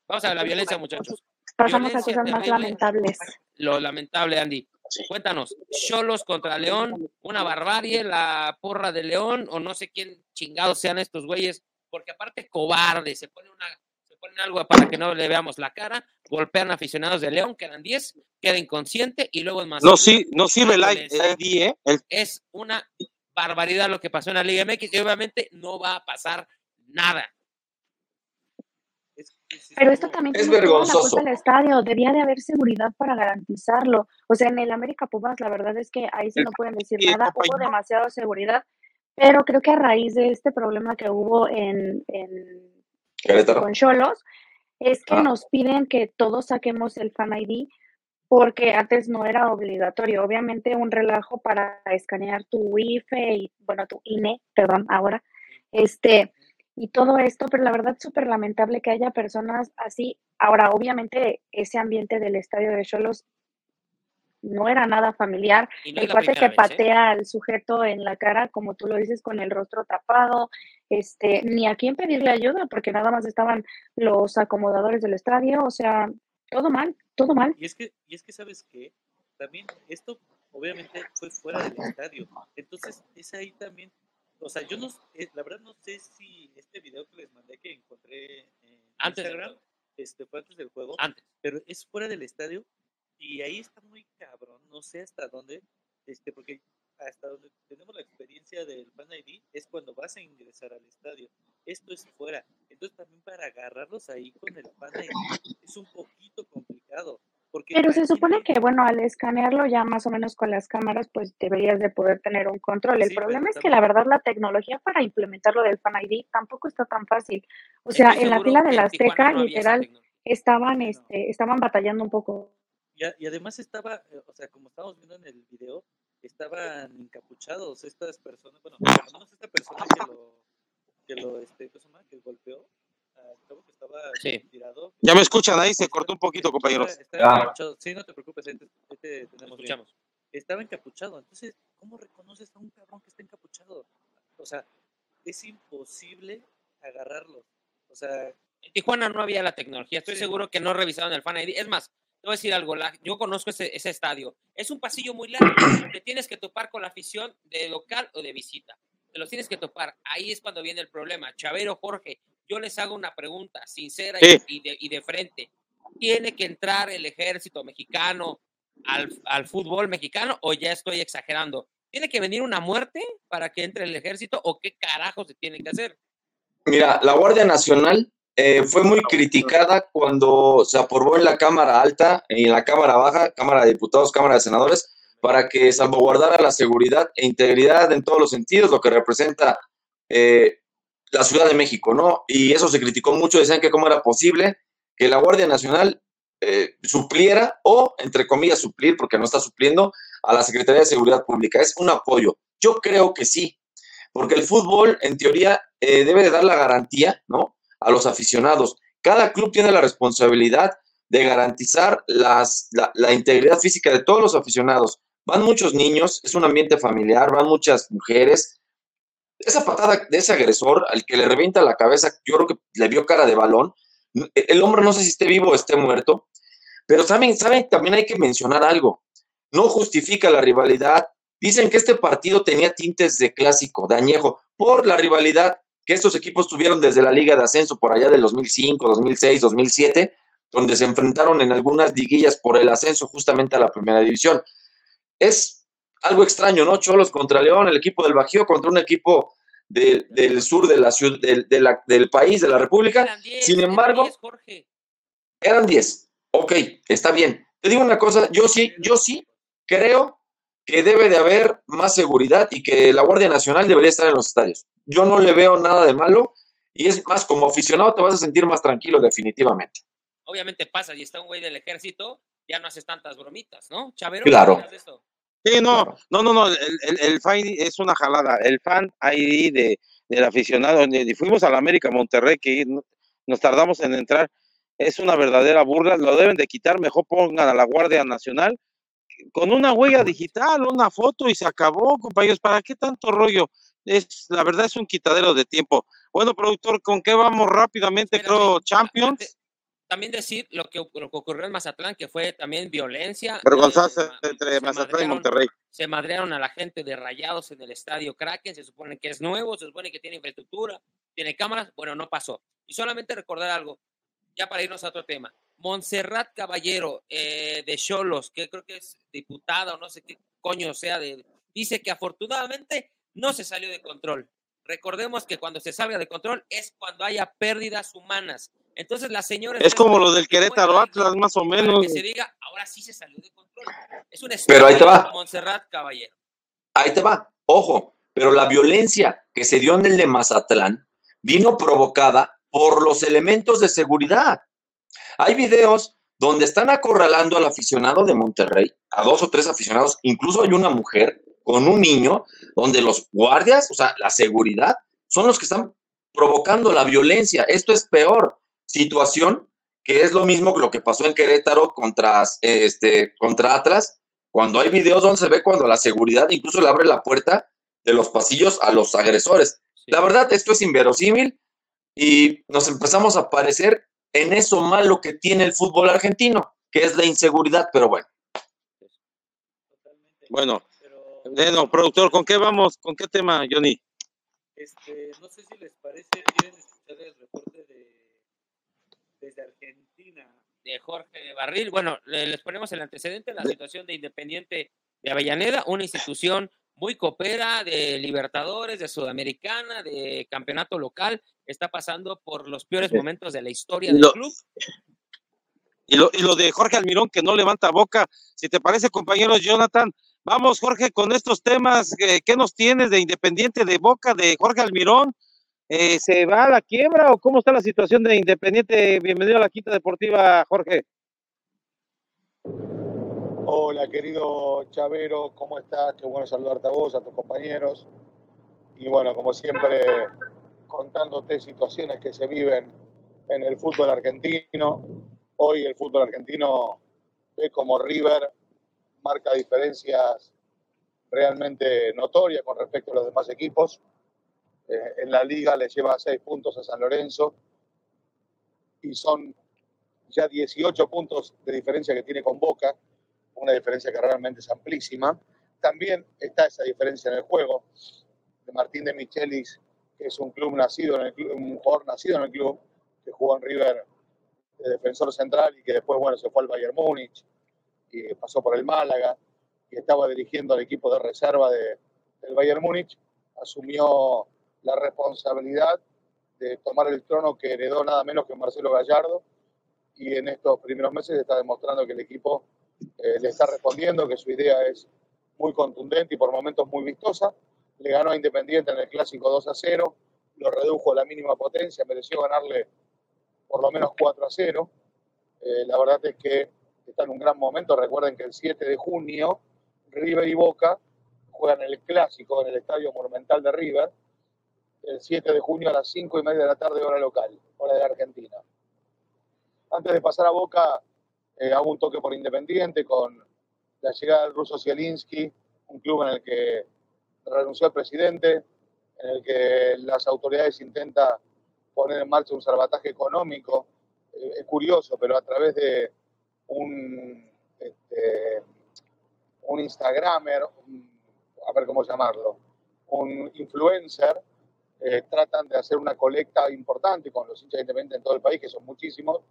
Vamos a ver la violencia, muchachos. Pasamos a cosas más terrible. lamentables. Lo lamentable, Andy. Cuéntanos, Cholos contra León, una barbarie, la porra de León, o no sé quién chingados sean estos güeyes, porque aparte cobardes, se pone una, se ponen algo para que no le veamos la cara, golpean aficionados de León, quedan 10, queda inconsciente y luego es más. No, sí, no sirve el I- el ID, ¿eh? El- Es una barbaridad lo que pasó en la Liga MX y obviamente no va a pasar nada. Pero esto también Es vergonzoso. del estadio. Debía de haber seguridad para garantizarlo. O sea, en el América Pumas, la verdad es que ahí sí no pueden decir Sí, nada. Hubo demasiada seguridad. Pero creo que a raíz de este problema que hubo en, en con Cholos, es que Ah. nos piden que todos saquemos el Fan ID porque antes no era obligatorio. Obviamente un relajo para escanear tu IFE y, bueno, tu INE, perdón, ahora, este, y todo esto, pero la verdad es súper lamentable que haya personas así. Ahora, obviamente ese ambiente del estadio de Cholos no era nada familiar. No El cuate que vez, ¿eh? patea al sujeto en la cara, como tú lo dices, con el rostro tapado, este, ni a quién pedirle ayuda, porque nada más estaban los acomodadores del estadio, o sea, todo mal, todo mal. Y es que, y es que sabes qué, también esto obviamente fue fuera del estadio. Entonces, es ahí también, o sea, yo no, eh, la verdad no sé si este video que les mandé que encontré en Antes del Instagram, juego. este fue antes del juego, Antes. pero es fuera del estadio y ahí está muy cabrón, no sé hasta dónde, este, porque hasta donde tenemos la experiencia del Fan ID es cuando vas a ingresar al estadio. Esto es fuera. Entonces también para agarrarlos ahí con el ID es un poquito complicado. Porque Pero se supone que, bueno, al escanearlo ya más o menos con las cámaras, pues deberías de poder tener un control. El Sí, problema es que la verdad la tecnología para implementar lo del Fan ID tampoco está tan fácil. O sea, en la fila de la Azteca, no literal, estaban, no. este, estaban batallando un poco. Y, a- y además estaba, eh, o sea, como estábamos viendo en el video, estaban encapuchados estas personas, bueno, esta persona que lo, que lo, este, ¿cómo se llama? Que golpeó, al chavo que estaba Sí. tirado. Ya me escuchan ahí, se cortó un poquito, compañeros. estaba Ah. encapuchado. Sí, no te preocupes, ahí te, ahí te tenemos bien. escuchamos. Estaba encapuchado, entonces, ¿cómo reconoces a un cabrón que está encapuchado? O sea, es imposible agarrarlo. O sea, En Tijuana no había la tecnología. Estoy Sí. seguro que no revisaron el Fan ID. Es más, te voy a decir algo. la- yo conozco ese, ese estadio. Es un pasillo muy largo. [CLEARS THROAT] Te tienes que topar con la afición de local o de visita. Te los tienes que topar. Ahí es cuando viene el problema. Chavero, Jorge, yo les hago una pregunta sincera y- Sí. y, de, y de frente. ¿Tiene que entrar el ejército mexicano al, al fútbol mexicano o ya estoy exagerando? ¿Tiene que venir una muerte para que entre el ejército o qué carajo se tiene que hacer? Mira, la Guardia Nacional eh, fue muy criticada cuando se aprobó en la Cámara Alta y en la Cámara Baja, Cámara de Diputados, Cámara de Senadores, para que salvaguardara la seguridad e integridad en todos los sentidos, lo que representa eh, la Ciudad de México, ¿no? Y eso se criticó mucho, decían que cómo era posible que la Guardia Nacional eh, supliera o, entre comillas, suplir, porque no está supliendo, a la Secretaría de Seguridad Pública. Es un apoyo. Yo creo que sí, porque el fútbol, en teoría, eh, debe de dar la garantía, ¿no? A los aficionados. Cada club tiene la responsabilidad de garantizar la, la integridad física de todos los aficionados. Van muchos niños, es un ambiente familiar, van muchas mujeres. Esa patada de ese agresor al que le revienta la cabeza, yo creo que le vio cara de balón. El hombre no sé si esté vivo o esté muerto, pero saben, saben, también hay que mencionar algo. No justifica la rivalidad. Dicen que este partido tenía tintes de clásico, de añejo, por la rivalidad. que estos equipos tuvieron desde la Liga de Ascenso por allá del 2005, 2006, 2007, donde se enfrentaron en algunas liguillas por el ascenso justamente a la primera división. Es algo extraño, ¿no? Cholos contra León, el equipo del Bajío contra un equipo del sur de la ciudad, del, del país, de la República. Sin embargo, eran 10. Ok, está bien. Te digo una cosa, yo sí, yo sí creo que debe de haber más seguridad y que la Guardia Nacional debería estar en los estadios. Yo no le veo nada de malo y es más, como aficionado te vas a sentir más tranquilo definitivamente. Obviamente pasa y está un güey del ejército, ya no haces tantas bromitas, ¿no? Chavero, claro. Sí, no, no, no, no, el, el, el, fan es una jalada. El fan ID de, del aficionado, fuimos a la América Monterrey, que nos tardamos en entrar, es una verdadera burla, lo deben de quitar, mejor pongan a la Guardia Nacional con una huella digital, una foto y se acabó, compañeros, ¿para qué tanto rollo? Es, la verdad es un quitadero de tiempo. Bueno, productor, ¿con qué vamos rápidamente? Creo Champions también decir lo que, lo que, ocurrió en Mazatlán, que fue también violencia. Vergonzosa eh, entre Mazatlán y Monterrey. Se madrearon a la gente de rayados en el estadio Kraken, se supone que es nuevo, se supone que tiene infraestructura, tiene cámaras, bueno, no pasó. Y solamente recordar algo, ya para irnos a otro tema. Montserrat Caballero eh, de Cholos, que creo que es diputada o no sé qué coño sea, de, dice que afortunadamente no se salió de control. Recordemos que cuando se salga de control es cuando haya pérdidas humanas. Entonces la señora... Es como lo del Querétaro Atlas, más o menos. Que se diga, ahora sí se salió de control. Es un Pero ahí te va. Montserrat Caballero. Ahí te va. Ojo, pero la violencia que se dio en el de Mazatlán vino provocada por los elementos de seguridad. Hay videos donde están acorralando al aficionado de Monterrey, a dos o tres aficionados, incluso hay una mujer con un niño, donde los guardias, o sea, la seguridad, son los que están provocando la violencia. Esto es peor situación, que es lo mismo que lo que pasó en Querétaro contra, este, contra Atlas, cuando hay videos donde se ve cuando la seguridad incluso le abre la puerta de los pasillos a los agresores. La verdad, esto es inverosímil y nos empezamos a parecer en eso malo que tiene el fútbol argentino, que es la inseguridad, pero bueno. Bueno, bueno, productor, ¿con qué vamos? ¿Con qué tema, Johnny? Este, no sé si les parece, quieren escuchar el reporte de desde Argentina. De Jorge Barril. Bueno, les ponemos el antecedente, la situación de Independiente de Avellaneda, una institución muy copera de Libertadores, de Sudamericana, de campeonato local, está pasando por los peores momentos de la historia del club. Y lo, y lo de Jorge Almirón, que no levanta boca. Si te parece, compañero Jonathan, vamos, Jorge, con estos temas. Eh, ¿Qué nos tienes de Independiente de Boca, de Jorge Almirón? Eh, ¿Se va a la quiebra o cómo está la situación de Independiente? Bienvenido a la Quinta Deportiva, Jorge. Hola, querido Chavero, ¿cómo estás? Qué bueno saludarte a vos, a tus compañeros. Y bueno, como siempre, contándote situaciones que se viven en el fútbol argentino. Hoy el fútbol argentino ve como River marca diferencias realmente notorias con respecto a los demás equipos. Eh, en la liga le lleva seis puntos a San Lorenzo y son ya 18 puntos de diferencia que tiene con Boca, una diferencia que realmente es amplísima. También está esa diferencia en el juego de Martín de Michelis, que es un club nacido en el club, un jugador nacido en el club, que jugó en River de defensor central y que después bueno se fue al Bayern Múnich y pasó por el Málaga y estaba dirigiendo al equipo de reserva de, del Bayern Múnich, asumió la responsabilidad de tomar el trono que heredó nada menos que Marcelo Gallardo y en estos primeros meses está demostrando que el equipo eh, le está respondiendo, que su idea es muy contundente y por momentos muy vistosa. Le ganó a Independiente en el clásico 2 a 0, lo redujo a la mínima potencia, mereció ganarle por lo menos 4 a 0. Eh, la verdad es que está en un gran momento. Recuerden que el 7 de junio River y Boca juegan el clásico en el Estadio Monumental de River el 7 de junio a las 5 y media de la tarde, hora local, hora de Argentina. Antes de pasar a Boca, eh, hago un toque por Independiente con la llegada del ruso Zielinski, un club en el que renunció el presidente, en el que las autoridades intentan poner en marcha un salvataje económico. Eh, es curioso, pero a través de un, este, un Instagramer, a ver cómo llamarlo, un influencer, eh, tratan de hacer una colecta importante con los hinchas independientes en todo el país, que son muchísimos,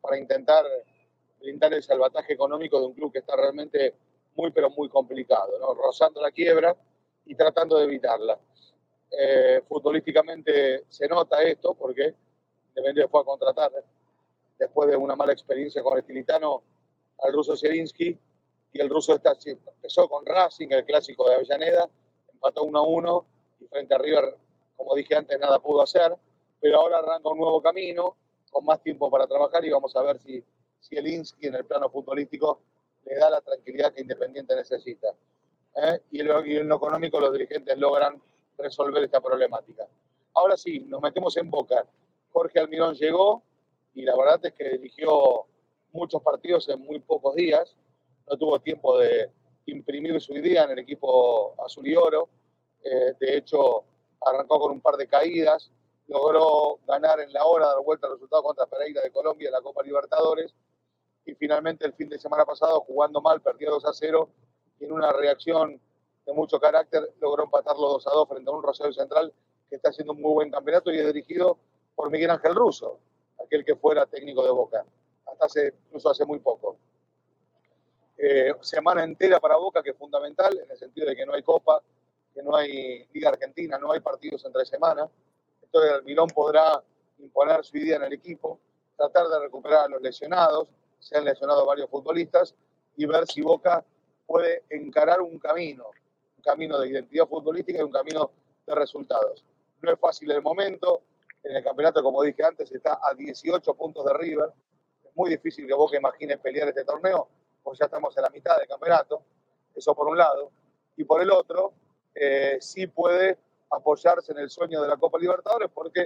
para intentar brindar el salvataje económico de un club que está realmente muy, pero muy complicado, ¿no? rozando la quiebra y tratando de evitarla. Eh, futbolísticamente se nota esto porque Independiente fue a contratar después de una mala experiencia con el Tilitano al ruso Zielinski y el ruso está, empezó con Racing, el clásico de Avellaneda, empató 1 a 1 y frente a River, como dije antes, nada pudo hacer, pero ahora arranca un nuevo camino con más tiempo para trabajar y vamos a ver si Zielinski en el plano futbolístico le da la tranquilidad que Independiente necesita. ¿eh? Y, y en lo económico los dirigentes logran resolver esta problemática. Ahora sí, nos metemos en Boca. Jorge Almirón llegó y la verdad es que dirigió muchos partidos en muy pocos días. No tuvo tiempo de imprimir su idea en el equipo azul y oro. Eh, de hecho, arrancó con un par de caídas. Logró ganar en la hora, dar vuelta al resultado contra Pereira de Colombia en la Copa Libertadores. Y finalmente, el fin de semana pasado, jugando mal, perdió 2 a 0. Y en una reacción de mucho carácter, logró empatarlo 2 a 2 frente a un Rosario Central que está haciendo un muy buen campeonato y es dirigido por Miguel Ángel Russo, aquel que fuera técnico de Boca, hasta hace, incluso hace muy poco. Eh, semana entera para Boca, que es fundamental, en el sentido de que no hay Copa, que no hay Liga Argentina, no hay partidos entre semana. Entonces el Milón podrá imponer su idea en el equipo, tratar de recuperar a los lesionados, se han lesionado varios futbolistas, y ver si Boca puede encarar un camino, un camino de identidad futbolística y un camino de resultados. No es fácil el momento, en el campeonato, como dije antes, está a 18 puntos de River. Es muy difícil que Boca imagine pelear este torneo, porque ya estamos en la mitad del campeonato. Eso por un lado. Y por el otro, eh, sí puede apoyarse en el sueño de la Copa Libertadores porque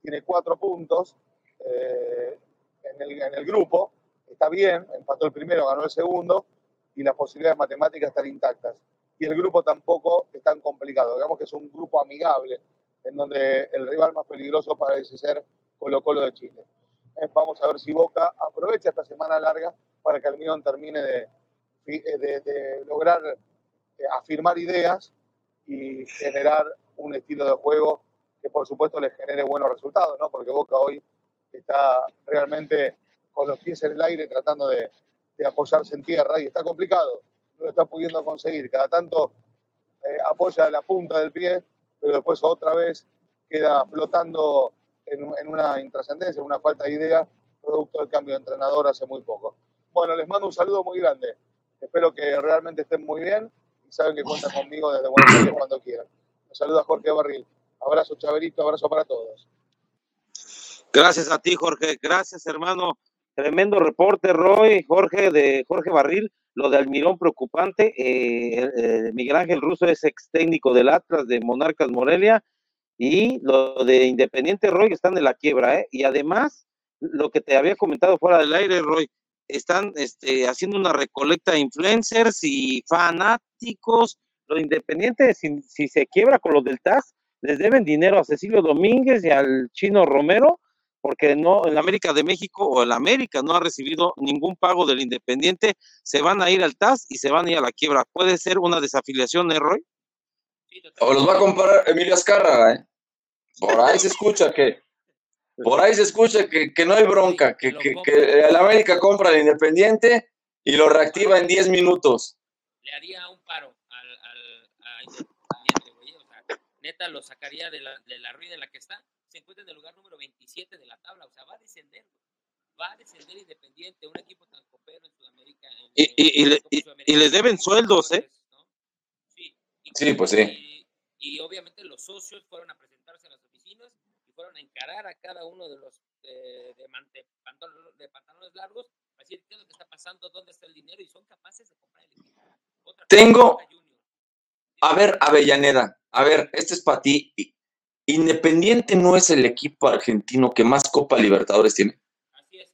tiene cuatro puntos eh, en, el, en el grupo. Está bien, empató el primero, ganó el segundo y las posibilidades matemáticas están intactas. Y el grupo tampoco es tan complicado. Digamos que es un grupo amigable en donde el rival más peligroso parece ser Colo Colo de Chile. Eh, vamos a ver si Boca aprovecha esta semana larga para que Almirón termine de, de, de lograr eh, afirmar ideas y generar un estilo de juego que por supuesto le genere buenos resultados, ¿no? Porque Boca hoy está realmente con los pies en el aire tratando de, de apoyarse en tierra y está complicado, no lo está pudiendo conseguir. Cada tanto eh, apoya la punta del pie pero después otra vez queda flotando en, en una intrascendencia, en una falta de idea, producto del cambio de entrenador hace muy poco. Bueno, les mando un saludo muy grande. Espero que realmente estén muy bien saben que cuentan conmigo desde Buenos Aires cuando quieran. Un saludo a Jorge Barril. Abrazo, Chaverito, abrazo para todos. Gracias a ti, Jorge. Gracias, hermano. Tremendo reporte, Roy, Jorge, de Jorge Barril. Lo de Almirón preocupante. Eh, eh, Miguel Ángel Russo es ex técnico del Atlas de Monarcas Morelia. Y lo de Independiente, Roy, están en la quiebra. ¿eh? Y además, lo que te había comentado fuera del aire, Roy, están este, haciendo una recolecta de influencers y fanáticos. Lo de Independiente, si, se quiebra con los del TAS, les deben dinero a Cecilio Domínguez y al Chino Romero porque no, en América de México o el América no ha recibido ningún pago del Independiente, se van a ir al TAS y se van a ir a la quiebra. ¿Puede ser una desafiliación, ¿eh, Roy? O los va a comprar Emilio Azcárraga, ¿eh? Por ahí se escucha que, por ahí se escucha que, que no hay bronca, que, que, que el América compra al Independiente y lo reactiva en 10 minutos. Le haría un paro al, al a Independiente, güey. O sea, neta lo sacaría de la, de la ruina en la que está se encuentra en el lugar número 27 de la tabla, o sea, va a descender, va a descender Independiente, un equipo tan copero en Sudamérica. En, y, y, y, le, y, les deben sueldos, ¿eh? ¿no? Sí, sí, pues sí. Y, obviamente los socios fueron a presentarse a las oficinas y fueron a encarar a cada uno de los eh, de, mante, pantalones, de, pantalones, largos para decir qué es lo que está pasando, dónde está el dinero y son capaces de comprar el equipo. Otra Tengo, a ver, Avellaneda, a ver, este es para ti. Independiente no es el equipo argentino que más Copa Libertadores tiene.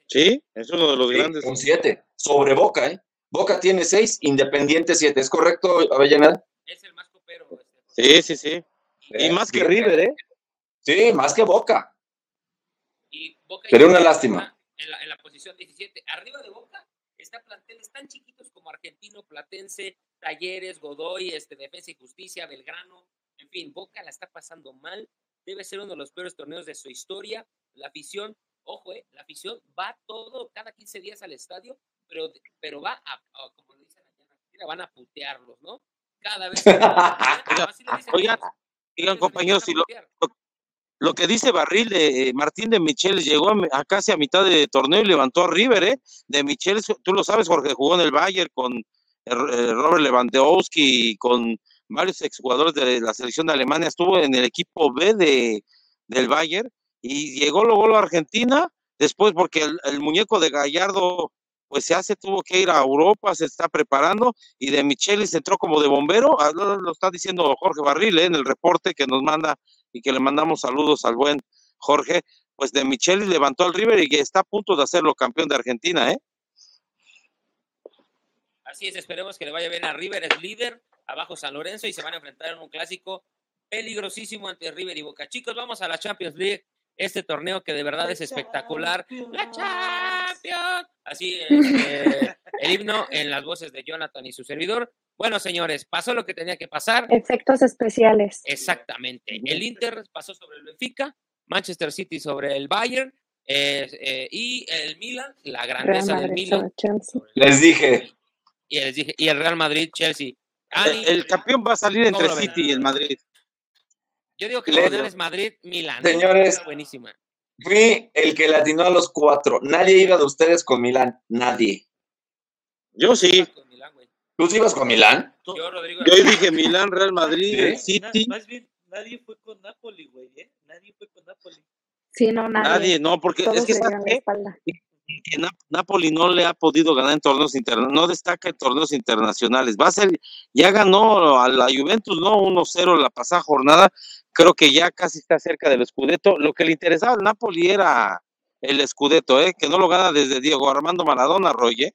Sí, es uno de los Sí, grandes. un 7. Sobre Boca, ¿eh? Boca tiene 6, Independiente 7. ¿Es correcto, Avellaneda? Es el más copero. Sí, sí, sí. Y más que River, ¿eh? Sí, más que Boca. Y Boca Pero una lástima. En la, en la posición 17. Arriba de Boca está planteles tan chiquitos como Argentino, Platense, Talleres, Godoy, este, Defensa y Justicia, Belgrano. En fin, Boca la está pasando mal debe ser uno de los peores torneos de su historia. La afición, ojo, eh, la afición va todo, cada 15 días al estadio, pero, pero va a, a- como le dicen allá en Argentina, van a putearlos, ¿no? Cada vez. que- [LAUGHS] así le dicen Oigan, oigan, compañeros, y lo, lo- lo que dice Barril de eh, Martín de Micheles llegó a, a casi a mitad de torneo y levantó a River, ¿eh? De Micheles, tú lo sabes, Jorge, jugó en el Bayern con eh, eh, Robert Lewandowski y con varios exjugadores de la selección de Alemania, estuvo en el equipo B de, del Bayern y llegó luego a Argentina, después porque el, muñeco de Gallardo pues se hace, tuvo que ir a Europa, se está preparando y de Michelis entró como de bombero, ah, lo, lo está diciendo Jorge Barril ¿eh? en el reporte que nos manda y que le mandamos saludos al buen Jorge, pues de Michelis levantó al River y que está a punto de hacerlo campeón de Argentina, ¿eh? Así es, esperemos que le vaya bien a River, es líder, abajo San Lorenzo y se van a enfrentar en un clásico peligrosísimo ante River y Boca. Chicos, vamos a la Champions League, este torneo que de verdad es espectacular. ¡La Champions! Así, este, [LAUGHS] el himno en las voces de Jonathan y su servidor. Bueno, señores, pasó lo que tenía que pasar. Efectos especiales. Exactamente. El Inter pasó sobre el Benfica, Manchester City sobre el Bayern eh, eh, y el Milan, la grandeza del Milan. sobre. Les dije. Y les dije, y el Real Madrid, Chelsea. El, el campeón va a salir ¿Cómo entre? City y el Madrid. Yo digo que Le- la final es Madrid, Milan. ¿eh? Señores. Buenísima. Fui el que latinó a los cuatro. Nadie iba de ustedes con Milán. Nadie. Yo sí. ¿Tú sí ibas con Milán? Yo, Rodrigo. Yo dije Milán, Real Madrid, Na- City. más bien, nadie fue con Napoli, güey, ¿eh? Nadie fue con Napoli. Sí, no, nadie. Nadie, no, porque Todos es que le Napoli no le ha podido ganar en torneos internacionales, no destaca en torneos internacionales. Va a ser, ya ganó a la Juventus, ¿no? 1-0 la pasada jornada. Creo que ya casi está cerca del Scudetto. Lo que le interesaba al Napoli era el Scudetto, ¿eh? Que no lo gana desde Diego Armando Maradona, Roy, ¿eh?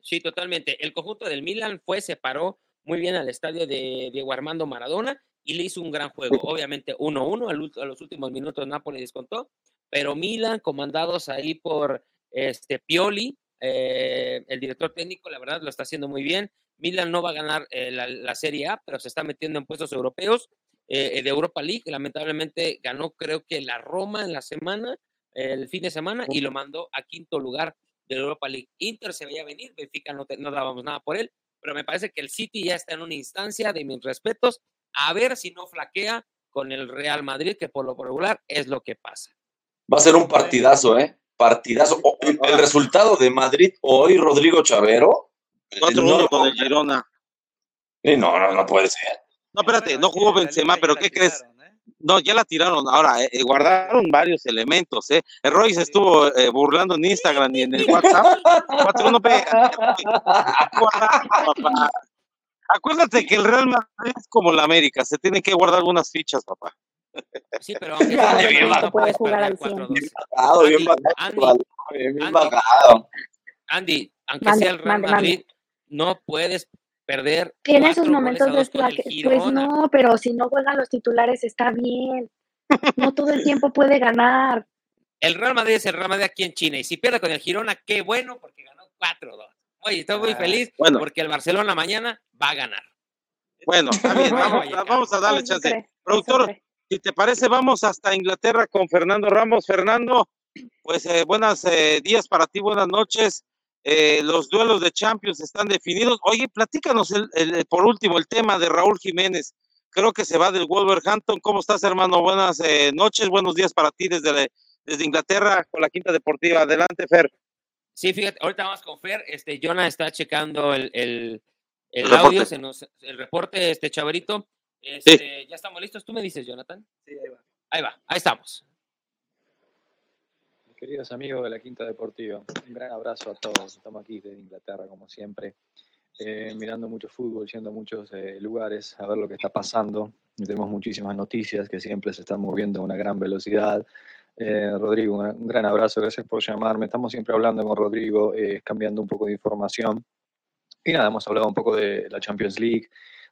Sí, totalmente. El conjunto del Milan fue, se paró muy bien al estadio de Diego Armando Maradona y le hizo un gran juego. Obviamente 1-1, al ult- a los últimos minutos Napoli descontó, pero Milan, comandados ahí por este Pioli, eh, el director técnico, la verdad lo está haciendo muy bien. Milan no va a ganar eh, la, la Serie A, pero se está metiendo en puestos europeos eh, de Europa League. Lamentablemente ganó, creo que la Roma en la semana, el fin de semana, y lo mandó a quinto lugar de Europa League. Inter se veía venir, Benfica no, te- no dábamos nada por él, pero me parece que el City ya está en una instancia de mis respetos, a ver si no flaquea con el Real Madrid, que por lo regular es lo que pasa. Va a ser un partidazo, ¿eh? Partidazo. El, el resultado de Madrid hoy, Rodrigo Chavero. 4-1 no, con el Girona. No, no, no puede ser. No, espérate, no jugó Benzema, pero ¿qué crees? No, ya la tiraron. Ahora, eh, eh, guardaron varios elementos, ¿eh? El Roy se estuvo eh, burlando en Instagram y en el WhatsApp. 4-1, pe- [LAUGHS] guardaron, papá. Acuérdate que el Real Madrid es como la América, se tienen que guardar algunas fichas, papá. Sí, pero aunque [LAUGHS] bien no puedes jugar al cien. 4-2. Bajado, bien Andy, bajado, Andy, vale, bien, bien Andy. aunque Mande, sea el Real mande, mande. Madrid, no puedes perder Tiene sus momentos de flaque. Pues no, pero si no juegan los titulares está bien. No todo el tiempo puede ganar. [LAUGHS] El Real Madrid es el Real Madrid aquí en China. Y si pierde con el Girona, qué bueno, porque ganó 4-2. Oye, estoy muy Ah, feliz bueno. porque el Barcelona mañana va a ganar. Bueno, está bien, [LAUGHS] vamos, a darle chance. Productor, si te parece, vamos hasta Inglaterra con Fernando Ramos. Fernando, pues eh, buenos eh, días para ti, buenas noches. Eh, los duelos de Champions están definidos. Oye, platícanos el, el- por último el tema de Raúl Jiménez. Creo que se va del Wolverhampton. ¿Cómo estás, hermano? Buenas eh, noches, buenos días para ti desde, desde Inglaterra con la Quinta Deportiva. Adelante, Fer. Sí, fíjate, ahorita vamos con Fer. Este, Jonah está checando el, el, el El audio, reporte. se nos- el reporte, este chaverito. Este, ¿Ya estamos listos? ¿Tú me dices, Jonathan? Sí, ahí va. Ahí va, ahí estamos. Queridos amigos de la Quinta Deportiva, un gran abrazo a todos. Estamos aquí desde Inglaterra, como siempre, eh, mirando mucho fútbol, yendo a muchos eh, lugares a ver lo que está pasando. Tenemos muchísimas noticias que siempre se están moviendo a una gran velocidad. Eh, Rodrigo, un, gran abrazo, gracias por llamarme. Estamos siempre hablando con Rodrigo, eh, cambiando un poco de información. Y nada, hemos hablado un poco de la Champions League,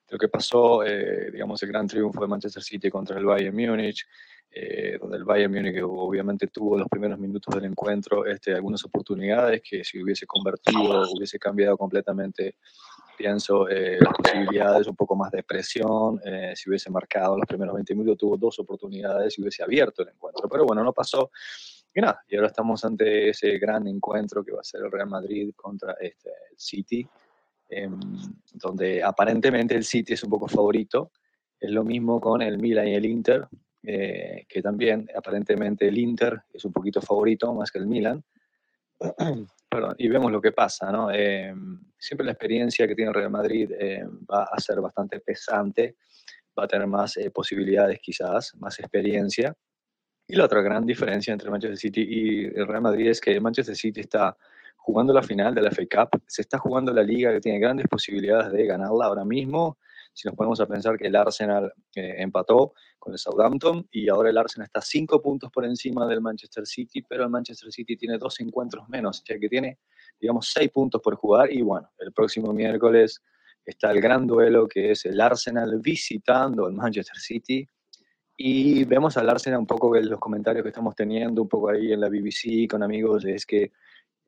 lo que pasó, eh, digamos, el gran triunfo de Manchester City contra el Bayern Múnich, eh, donde el Bayern Múnich obviamente tuvo en los primeros minutos del encuentro este, algunas oportunidades que si hubiese convertido, hubiese cambiado completamente pienso eh, las posibilidades, un poco más de presión, eh, si hubiese marcado los primeros 20 minutos, tuvo dos oportunidades y hubiese abierto el encuentro, pero bueno, no pasó. Y nada, y ahora estamos ante ese gran encuentro que va a ser el Real Madrid contra este, el City, em, donde aparentemente el City es un poco favorito. Es lo mismo con el Milan y el Inter, eh, que también aparentemente el Inter es un poquito favorito más que el Milan. [CLEARS THROAT] Perdón, y vemos lo que pasa, ¿no? Em, siempre la experiencia que tiene Real Madrid em, va a ser bastante pesante, va a tener más eh, posibilidades quizás, más experiencia. Y la otra gran diferencia entre Manchester City y Real Madrid es que Manchester City está jugando la final de la FA Cup, se está jugando la liga que tiene grandes posibilidades de ganarla ahora mismo. Si nos ponemos a pensar que el Arsenal eh, empató con el Southampton y ahora el Arsenal está cinco puntos por encima del Manchester City, pero el Manchester City tiene dos encuentros menos, ya que tiene, digamos, seis puntos por jugar y bueno, el próximo miércoles está el gran duelo que es el Arsenal visitando al Manchester City y vemos al Arsenal un poco en los comentarios que estamos teniendo, un poco ahí en la BBC con amigos, es que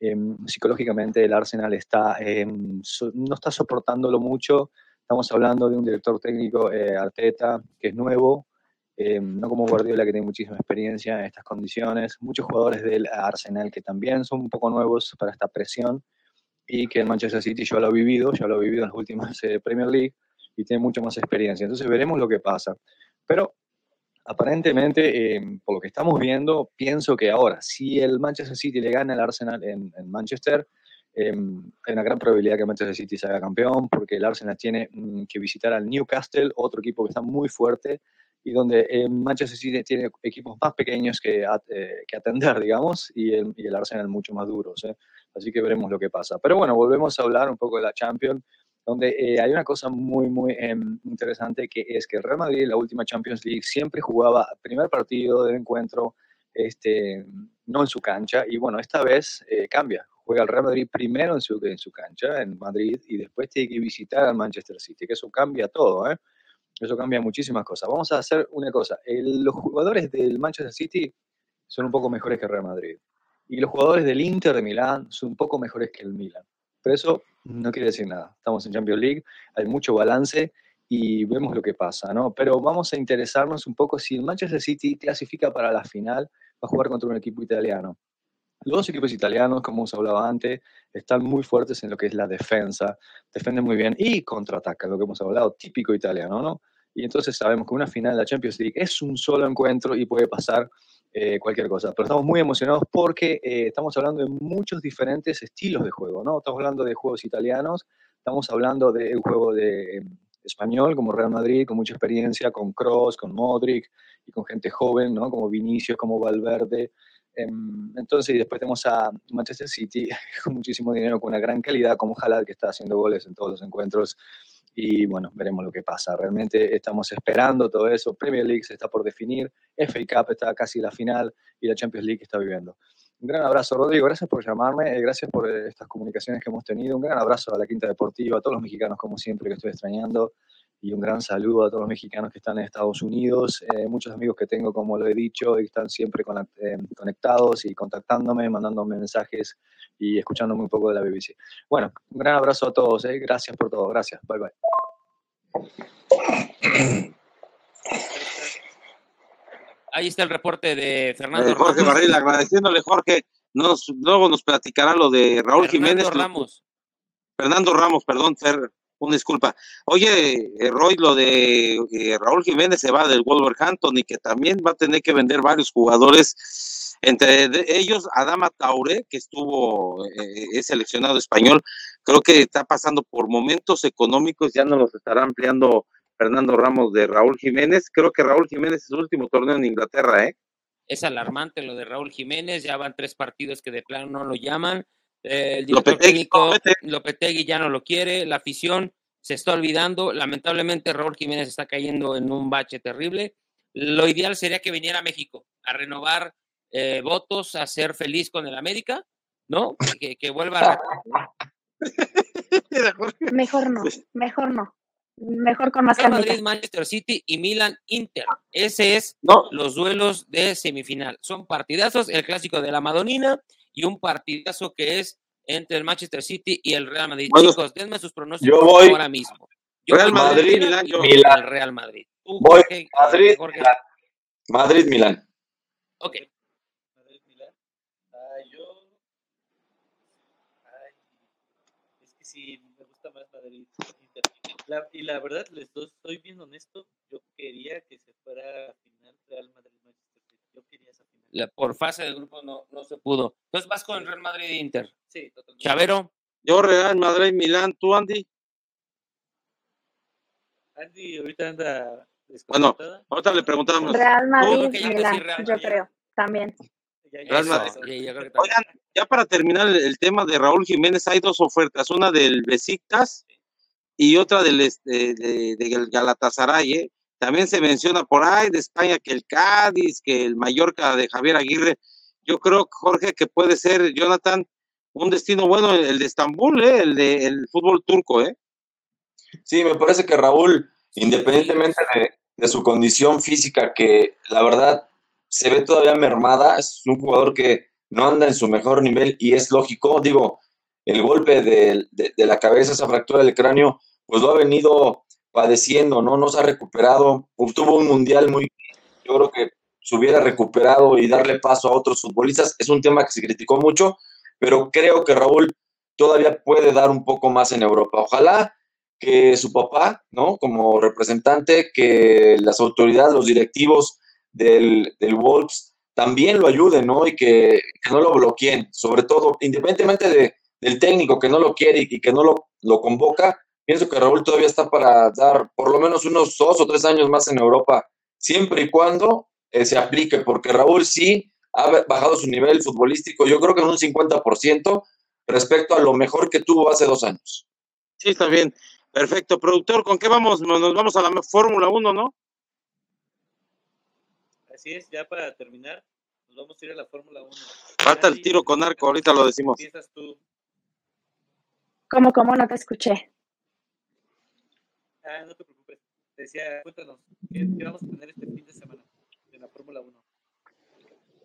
em, psicológicamente el Arsenal está, em, no está soportándolo mucho. Estamos hablando de un director técnico, eh, Arteta, que es nuevo, em, no como Guardiola, que tiene muchísima experiencia en estas condiciones. Muchos jugadores del Arsenal que también son un poco nuevos para esta presión y que el Manchester City ya lo ha vivido, ya lo ha vivido en las últimas eh, Premier League y tiene mucha más experiencia. Entonces veremos lo que pasa. Pero aparentemente, eh, por lo que estamos viendo, pienso que ahora, si el Manchester City le gana al Arsenal en, Manchester, eh, hay una gran probabilidad que Manchester City se haga campeón, porque el Arsenal tiene mm, que visitar al Newcastle, otro equipo que está muy fuerte, y donde eh, Manchester City tiene equipos más pequeños que, que atender, [LAUGHS] digamos, y el, y el, Arsenal mucho más duros. Así que veremos lo que pasa. Pero bueno, volvemos a hablar un poco de la Champions donde eh, hay una cosa muy, muy em, interesante que es que el Real Madrid la última Champions League siempre jugaba primer partido del encuentro este, no en su cancha y bueno, esta vez eh, cambia. Juega el Real Madrid primero en su, en su cancha, en Madrid, y después tiene que visitar al Manchester City, que eso cambia todo, ¿eh? Eso cambia muchísimas cosas. Vamos a hacer una cosa. los jugadores del Manchester City son un poco mejores que el Real Madrid. Y los jugadores del Inter de Milán son un poco mejores que el Milan. Pero eso no quiere decir nada. Estamos en Champions League, hay mucho balance y vemos lo que pasa, ¿no? Pero vamos a interesarnos un poco si el Manchester City clasifica para la final, va a jugar contra un equipo italiano. Los equipos italianos, como os hablaba antes, están muy fuertes en lo que es la defensa, defienden muy bien y contraatacan, lo que hemos hablado, típico italiano, ¿no? Y entonces sabemos que una final de la Champions League es un solo encuentro y puede pasar eh, cualquier cosa. Pero estamos muy emocionados porque eh, estamos hablando de muchos diferentes estilos de juego, ¿no? Estamos hablando de juegos italianos, estamos hablando de un juego de em, español como Real Madrid, con mucha experiencia, con Cross, con Modric y con gente joven, ¿no? Como Vinicius, como Valverde. Em, entonces, y después tenemos a Manchester City [LAUGHS] con muchísimo dinero, con una gran calidad, como Jalal, que está haciendo goles en todos los encuentros y bueno, veremos lo que pasa. Realmente estamos esperando todo eso. Premier League se está por definir, FA Cup está casi la final y la Champions League está viviendo. Un gran abrazo, Rodrigo. Gracias por llamarme. Eh, gracias por eh, estas comunicaciones que hemos tenido. Un gran abrazo a la Quinta Deportiva, a todos los mexicanos, como siempre, que estoy extrañando. Y un gran saludo a todos los mexicanos que están en Estados Unidos. Eh, muchos amigos que tengo, como lo he dicho, y están siempre conectados y contactándome, mandándome mensajes y escuchándome un poco de la BBC. Bueno, un gran abrazo a todos, ¿eh? gracias por todo, gracias, bye bye. Ahí está el reporte de Fernando eh, Jorge Barril, agradeciéndole, Jorge, nos, luego nos platicará lo de Raúl Jiménez. Ramos. Fernando Ramos, perdón, Fer, una disculpa. Oye, eh, Roy, lo de eh, Raúl Jiménez se va del Wolverhampton y que también va a tener que vender varios jugadores entre ellos, Adama Taure, que estuvo, eh, es seleccionado español, creo que está pasando por momentos económicos, ya no los estará ampliando Fernando Ramos de Raúl Jiménez. Creo que Raúl Jiménez es su último torneo en Inglaterra, ¿eh? Es alarmante lo de Raúl Jiménez, ya van tres partidos que de plano no lo llaman. El director técnico Lopetegui ya no lo quiere, la afición se está olvidando. Lamentablemente Raúl Jiménez está cayendo en un bache terrible. Lo ideal sería que viniera a México a renovar eh, votos a ser feliz con el América, ¿no? Que, que vuelva a... [LAUGHS] Mejor no, mejor no. Mejor con más Real Madrid, Manchester City y Milan Inter. Ese es los duelos de semifinal. Son partidazos, el clásico de la Madonina y un partidazo que es entre el Manchester City y el Real Madrid. Bueno, Chicos, denme sus pronósticos Yo voy ahora mismo. Yo Real Madrid, Milán, y yo. Milán. Real Madrid. Tú, Voy Jorge, Madrid, Jorge. Milán. Madrid, Milán. Ok. Madrid, Milán. Ah, yo. Ay, es que sí, me gusta más Madrid. La- y la verdad, les doy, soy bien honesto. Yo quería que se fuera a final Real Madrid Manchester City. Yo quería. La- por fase de grupo no, no se pudo. Entonces vas con el Real Madrid e Inter. Sí, totalmente. Chavero. Yo Real Madrid, Milán, tú Andy. Andy ahorita anda Bueno, ahorita le preguntamos. Real Madrid, Milán, Real yo creo, también. Ya, ya, Real Eso, Madrid. creo que. Oigan, ya para terminar el, el tema de Raúl Jiménez, hay dos ofertas, una del Besiktas y otra del este, de, del Galatasaray. ¿eh? También se menciona por ahí de España que el Cádiz, que el Mallorca de Javier Aguirre. Yo creo, Jorge, que puede ser, Jonathan, un destino bueno el de Estambul, ¿eh? el de el fútbol turco, ¿eh? Sí, me parece que Raúl, independientemente de, de su condición física, que la verdad se ve todavía mermada, es un jugador que no anda en su mejor nivel y es lógico, digo, el golpe de- de la cabeza, esa fractura del cráneo, pues lo ha venido padeciendo, ¿no? No se ha recuperado, obtuvo un mundial muy, yo creo que se hubiera recuperado y darle paso a otros futbolistas, es un tema que se criticó mucho, pero creo que Raúl todavía puede dar un poco más en Europa. Ojalá que su papá, ¿no? Como representante, que las autoridades, los directivos del, del Wolves también lo ayuden, ¿no? Y que, no lo bloqueen, sobre todo, independientemente de, del técnico que no lo quiere y que no lo, lo convoca, pienso que Raúl todavía está para dar por lo menos unos dos o tres años más en Europa, siempre y cuando eh, se aplique, porque Raúl sí ha bajado su nivel futbolístico, yo creo que en un 50% respecto a lo mejor que tuvo hace dos años. Sí, está bien. Perfecto. Productor, ¿con qué vamos? Nos vamos a la Fórmula 1, ¿no? Así es, ya para terminar, nos vamos a ir a la Fórmula 1. Falta el tiro con arco, ahorita lo decimos. Tú. ¿Cómo, cómo? No te escuché. Ah, no te preocupes. Te decía, cuéntanos, ¿qué, qué vamos a tener este fin de semana en la Fórmula 1?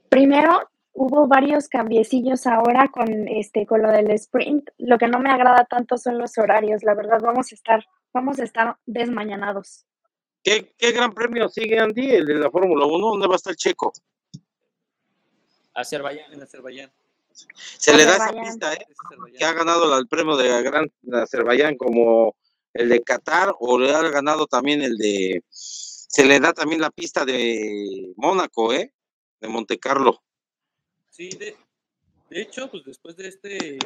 Primero, hubo varios cambiecillos ahora con este con lo del sprint. Lo que no me agrada tanto son los horarios. La verdad, vamos a estar, vamos a estar desmañanados. ¿Qué, qué gran premio sigue Andy, el de la Fórmula 1? ¿Dónde va a estar el Checo? Azerbaiyán. En Azerbaiyán. Se le da esa Azerbaiyán. pista, ¿eh? Azerbaiyán. Que ha ganado la- el premio de Gran de Azerbaiyán como el de Qatar o le ha ganado también el de... Se le da también la pista de Mónaco, ¿eh? De Monte Carlo. Sí, de, de hecho, pues después de este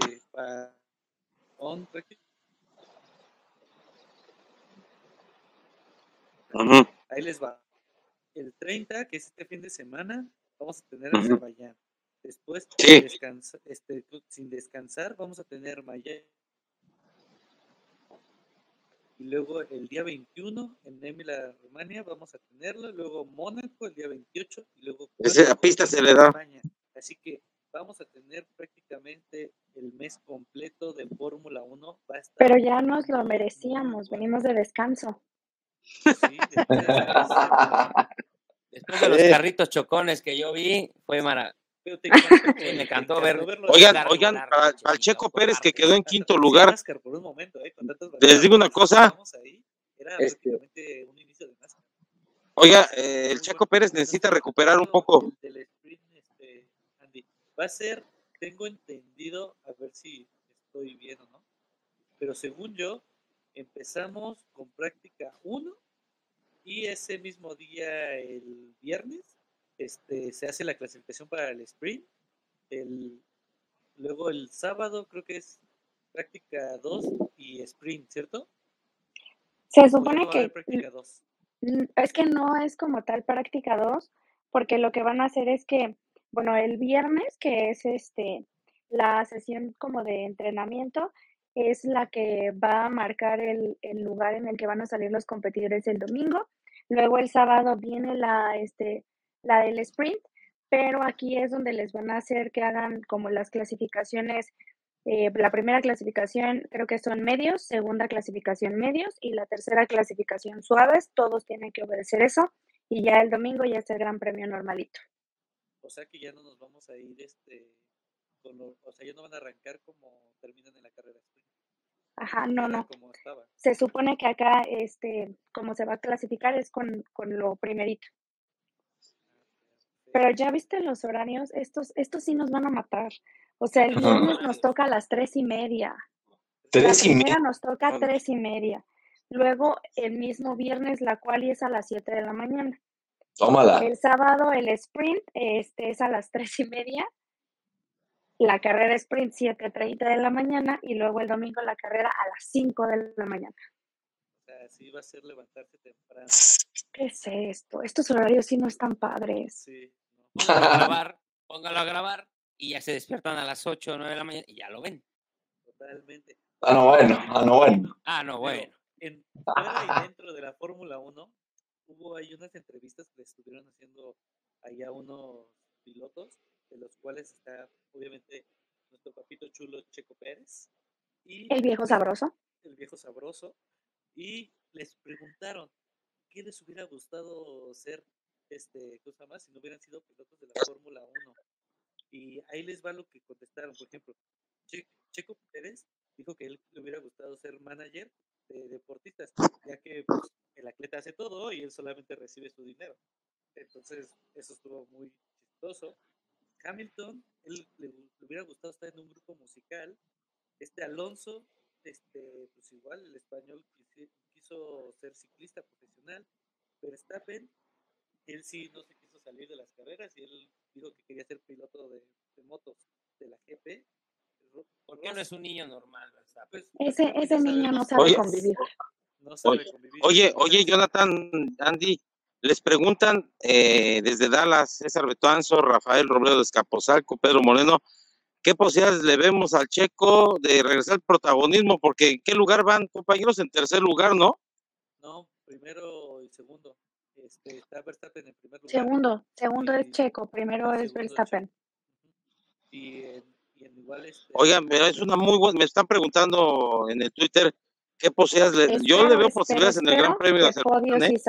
ahí les va. El 30, que es este fin de semana, vamos a tener Ujú. Azerbaiyán. Después, Sí. sin, descansa- este, sin descansar, vamos a tener Miami. Y luego el día 21 en Emilia Romagna vamos a tenerlo. Luego Mónaco el día 28 y luego Esa pista se le da. España. Así que vamos a tener prácticamente el mes completo de Fórmula 1. Va a estar Pero ya nos lo merecíamos. Venimos de descanso. sí, después de los [LAUGHS] Eh. carritos chocones que yo vi, fue maravilloso. Pero te [LAUGHS] encantó, Sí, me encantó ver- verlo Oigan, Largo, oigan, largo, para, Chequito, para el Checo Pérez que quedó en quinto lugar, NASCAR por un momento, ¿eh? Les digo una cosa, ahí, era Este- prácticamente un inicio de NASCAR. oiga, eh, el Checo Pérez necesita recuperar un poco. Este. Va a ser, tengo entendido, a ver si estoy bien o no, pero según yo, empezamos con práctica 1 y ese mismo día, el viernes, este, se hace la clasificación para el sprint. El, luego el sábado creo que es práctica 2 y sprint, ¿cierto? Se ¿O ya supone no que haber práctica 2? Es que no es como tal práctica 2, porque lo que van a hacer es que, bueno, el viernes, que es este la sesión como de entrenamiento, es la que va a marcar el, el lugar en el que van a salir los competidores el domingo. Luego el sábado viene la, este, la del sprint, pero aquí es donde les van a hacer que hagan como las clasificaciones. eh, la primera clasificación creo que son medios, segunda clasificación medios y la tercera clasificación suaves. Todos tienen que obedecer eso y ya el domingo ya es el gran premio normalito. O sea que ya no nos vamos a ir este con lo- o sea, ya no van a arrancar como terminan en la carrera sprint, Ajá, no, no. como estaba. Se supone que acá, este, como se va a clasificar es con, con lo primerito. Pero ya viste los horarios, estos, estos sí nos van a matar. O sea, el viernes nos toca a las tres y media. La Tres y primera media. nos toca a tres y media. Luego, el mismo viernes, la cual es a las 7 de la mañana. Tómala. El sábado, el sprint este, es a las tres y media. La carrera sprint 7.30 de la mañana. Y luego el domingo la carrera a las 5 de la mañana. O sea, sí va a ser levantarse temprano. ¿Qué es esto? Estos horarios sí no están padres. Sí, Póngalo a [LAUGHS] grabar, póngalo a grabar y ya se despiertan a las 8 o 9 de la mañana y ya lo ven. totalmente. Ah, no, bueno, ah, no, bueno. Ah, no, bueno. En, fuera y dentro de la Fórmula 1, hubo ahí unas entrevistas que le estuvieron haciendo ahí a unos pilotos, de los cuales está obviamente nuestro papito chulo Checo Pérez. Y El viejo sabroso. El viejo sabroso. Y les preguntaron qué les hubiera gustado ser, este, cosa más, si no hubieran sido pilotos de la Fórmula 1. Y ahí les va lo que contestaron. Por ejemplo, Che- Checo Pérez dijo que él le hubiera gustado ser manager de deportistas, ya que pues, el atleta hace todo y él solamente recibe su dinero. Entonces, eso estuvo muy chistoso. Hamilton, él le, le hubiera gustado estar en un grupo musical. Este Alonso, este, pues igual el español quisi- quiso ser ciclista profesional. Verstappen, él sí no se quiso salir de las carreras y él dijo que quería ser piloto de, de motos de la GP. Ro- ¿Por qué no es un niño normal? Pues, Ese, ese ya niño no sabe Oye. convivir. no sabe Oye, convivir. oye, oye, Jonathan, Andy, les preguntan eh, desde Dallas, César Betuanzo, Rafael Robledo de Escaposalco, Pedro Moreno, ¿qué posibilidades le vemos al Checo de regresar al protagonismo? Porque ¿en qué lugar van, compañeros? En tercer lugar, ¿no? No, primero y segundo. Este, está Verstappen en primer lugar. Segundo, segundo es y- Checo, primero es segundo es Verstappen. Y en, y en igual este, Oigan, pero es una muy buena, me están preguntando en el Twitter, ¿qué posibilidades? le- yo le Espero, veo espero, posibilidades en el Gran espero Premio de que Podio Azerbaiyán, sí ¿eh?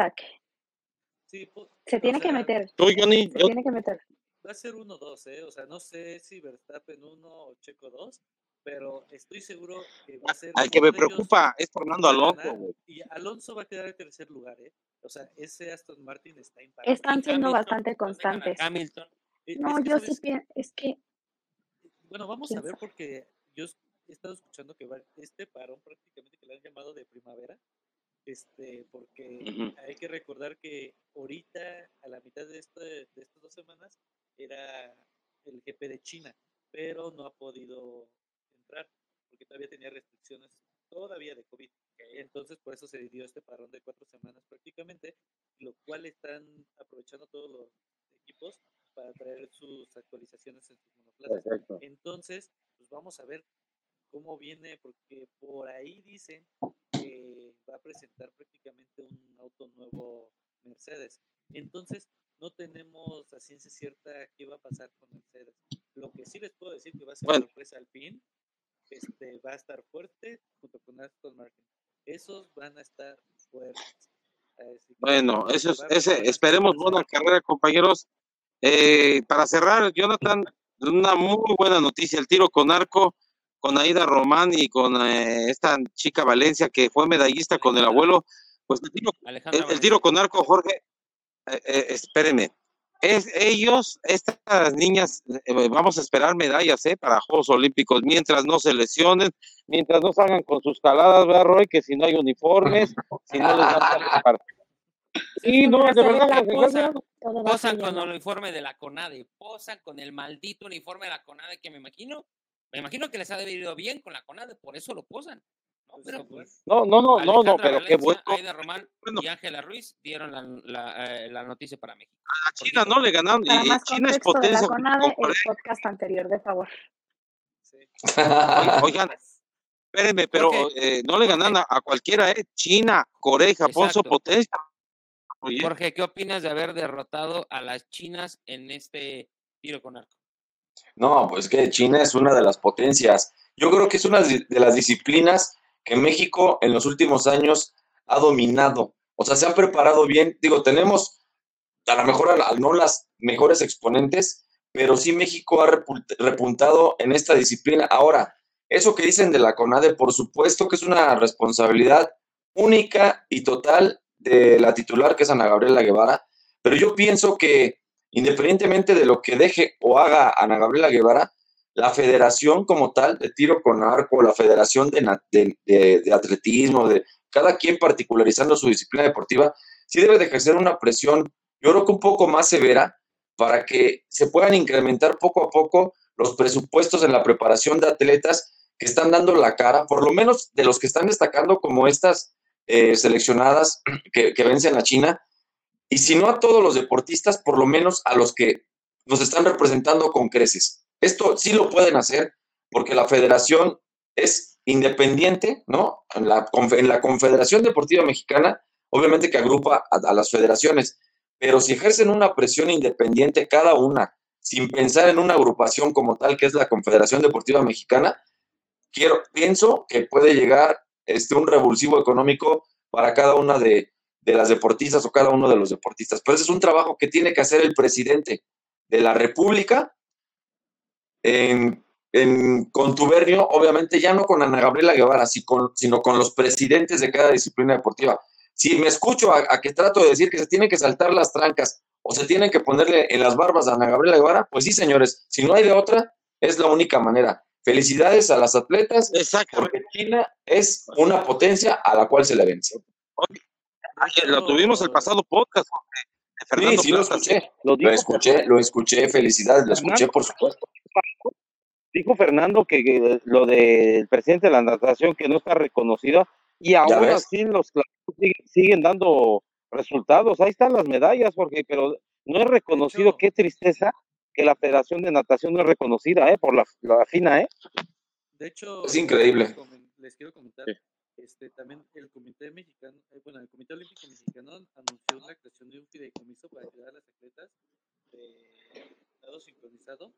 sí, Se o tiene que sea, meter, Tú, Johnny, se yo, tiene que meter. Va a ser 1-2, ¿eh? O sea, no sé si Verstappen 1 o Checo 2, pero estoy seguro que va a ser. al que me preocupa es Fernando Alonso, güey. y Alonso va a quedar en tercer lugar, ¿eh? O sea, ese Aston Martin está imparable. Están siendo Hamilton, bastante constantes. Hamilton. Eh, No, es que, yo sí pienso, es que, Bueno, vamos a ver porque yo es- he estado escuchando que va este parón prácticamente que le han llamado de primavera, este, porque hay que recordar que ahorita a la mitad de, este, de estas dos semanas era el GP de China, pero no ha podido entrar porque todavía tenía restricciones todavía de COVID. Entonces, por eso se dio este parón de cuatro semanas prácticamente, lo cual están aprovechando todos los equipos para traer sus actualizaciones en sus monoplazas. Perfecto. Entonces, pues vamos a ver cómo viene, porque por ahí dicen que va a presentar prácticamente un auto nuevo Mercedes. Entonces, no tenemos a ciencia cierta qué va a pasar con Mercedes. Lo que sí les puedo decir que va a ser Bueno. sorpresa al fin, este, va a estar fuerte junto con Aston Martin. Esos van a estar fuertes. Así que Bueno, eso es, ese, esperemos buena carrera, compañeros. Eh, para cerrar, Jonathan, una muy buena noticia, el tiro con arco con Aida Román y con eh, esta chica Valencia que fue medallista con el abuelo, pues el tiro, el tiro con arco, Jorge, eh, eh, espérenme, es ellos, estas niñas, eh, vamos a esperar medallas eh, para Juegos Olímpicos mientras no se lesionen, mientras no salgan con sus caladas, ¿verdad, Roy? Que si no hay uniformes, si no les dan para [LAUGHS] Sí, no, de verdad, Posan, posan con el uniforme de la CONADE, posan con el maldito uniforme de la CONADE que me imagino, me imagino que les ha de haber ido bien con la CONADE, por eso lo posan. ¿No? Pues, Pero pues, No, no, no, no, pero qué Valencia, bueno. Aida Román Bueno. y Ángela Ruiz dieron la, la, eh, la noticia para México. A China no le ganaron Para y más China es contexto de la potencia CONADE, con el Corea. podcast anterior, de favor. Sí. Oigan, espérenme, pero eh, no le ganan a, a cualquiera, ¿eh? China, Corea y Japón son potencia. Oye, Jorge, ¿qué opinas de haber derrotado a las chinas en este tiro con arco? No, pues que China es una de las potencias. Yo creo que es una de de las disciplinas que México en los últimos años ha dominado. O sea, se han preparado bien. Digo, tenemos a lo mejor no las mejores exponentes, pero sí México ha repuntado en esta disciplina. Ahora, eso que dicen de la CONADE, por supuesto que es una responsabilidad única y total de la titular, que es Ana Gabriela Guevara, pero yo pienso que independientemente de lo que deje o haga Ana Gabriela Guevara, la federación como tal de tiro con arco, la federación de, de, atletismo, de cada quien particularizando su disciplina deportiva, sí debe de ejercer una presión, yo creo que un poco más severa, para que se puedan incrementar poco a poco los presupuestos en la preparación de atletas que están dando la cara, por lo menos de los que están destacando como estas eh, seleccionadas [CLEARS THROAT] que, que vencen a China, y si no a todos los deportistas, por lo menos a los que nos están representando con creces. Esto sí lo pueden hacer porque la federación es independiente, ¿no? En la, en la Confederación Deportiva Mexicana, obviamente que agrupa a, las federaciones, pero si ejercen una presión independiente cada una, sin pensar en una agrupación como tal, que es la Confederación Deportiva Mexicana, quiero, pienso que puede llegar este, un revulsivo económico para cada una de, de las deportistas o cada uno de los deportistas. Pero ese es un trabajo que tiene que hacer el presidente de la República en, contubernio, obviamente ya no con Ana Gabriela Guevara, sino con los presidentes de cada disciplina deportiva. Si me escucho a, que trato de decir que se tienen que saltar las trancas o se tienen que ponerle en las barbas a Ana Gabriela Guevara, pues sí, señores, si no hay de otra, es la única manera. Felicidades a las atletas, porque China es una potencia a la cual se le vence lo tuvimos el pasado podcast. sí, sí, lo escuché. Lo, escuché, lo escuché. Felicidades, lo escuché, por supuesto. Dijo Fernando que, lo del presidente de la natación que no está reconocido y aún así los siguen, siguen dando resultados. Ahí están las medallas, Jorge, pero no es reconocido. Qué tristeza que la Federación de Natación no es reconocida, ¿eh? Por la, la FINA, ¿eh? De hecho, es increíble. Les quiero comentar este, también el Comité Mexicano, eh, bueno, el Comité Olímpico Mexicano anunció la creación de un fideicomiso para ayudar a las atletas de lado sincronizado.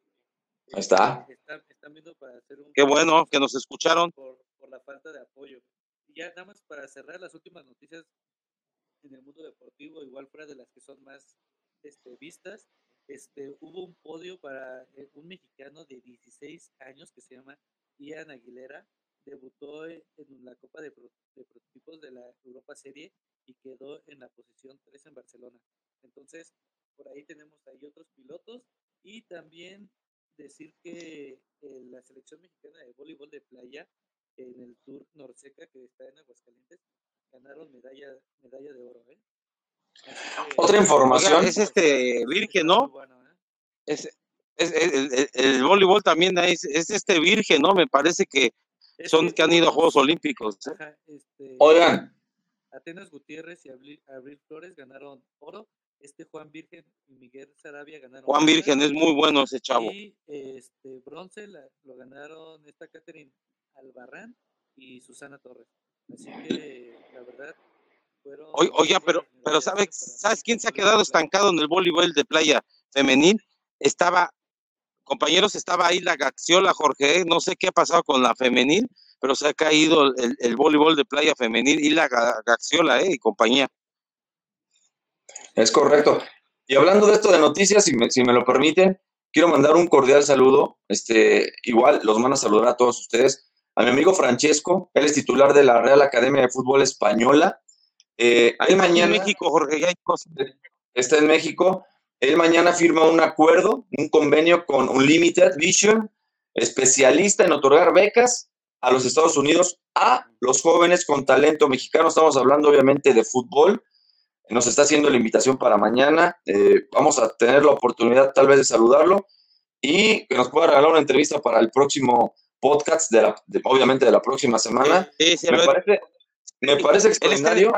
Ahí está. Están, viendo para hacer un. Qué bueno que nos escucharon. Por, por la falta de apoyo. Y ya nada más para cerrar las últimas noticias en el mundo deportivo, igual fuera de las que son más este, vistas, este, hubo un podio para eh, un mexicano de 16 años que se llama Ian Aguilera, debutó en la Copa de, Prototipos de la Europa Serie y quedó en la posición 3 en Barcelona. Entonces, por ahí tenemos ahí otros pilotos y también decir que eh, la selección mexicana de voleibol de playa en el Tour Norseca que está en Aguascalientes ganaron medalla medalla de oro. ¿eh? Otra información. es este Virgen, ¿no? ¿eh? Es, el, voleibol también es, es este Virgen, ¿no? Me parece que son que han ido a Juegos Olímpicos. ¿eh? Este, Oigan. Atenas Gutiérrez y Abril, Flores ganaron oro. Este Juan Virgen y Miguel Sarabia ganaron. Juan Virgen es muy bueno ese chavo. Y este bronce lo ganaron esta Catherine Albarrán y Susana Torres. Así que la verdad fueron. Oye, pero, pero ¿sabes, ¿sabes quién se ha quedado estancado en el voleibol de playa femenil? Estaba compañeros, estaba ahí la Gaxiola, Jorge, no sé qué ha pasado con la femenil, pero se ha caído el, voleibol de playa femenil y la Gaxiola, ¿eh? Y compañía. Es correcto. Y hablando de esto de noticias, si me, si me lo permiten, quiero mandar un cordial saludo. Este, igual los mando a saludar a todos ustedes. A mi amigo Francesco, él es titular de la Real Academia de Fútbol Española. Eh, mañana. En México, Jorge, ya hay cosas. Está en México. Él mañana firma un acuerdo, un convenio con Unlimited Vision, especialista en otorgar becas a los Estados Unidos a los jóvenes con talento mexicano. Estamos hablando obviamente de fútbol. Nos está haciendo la invitación para mañana. Eh, vamos a tener la oportunidad tal vez de saludarlo y que nos pueda regalar una entrevista para el próximo podcast, de, la, obviamente de la próxima semana. me, parece, me parece extraordinario.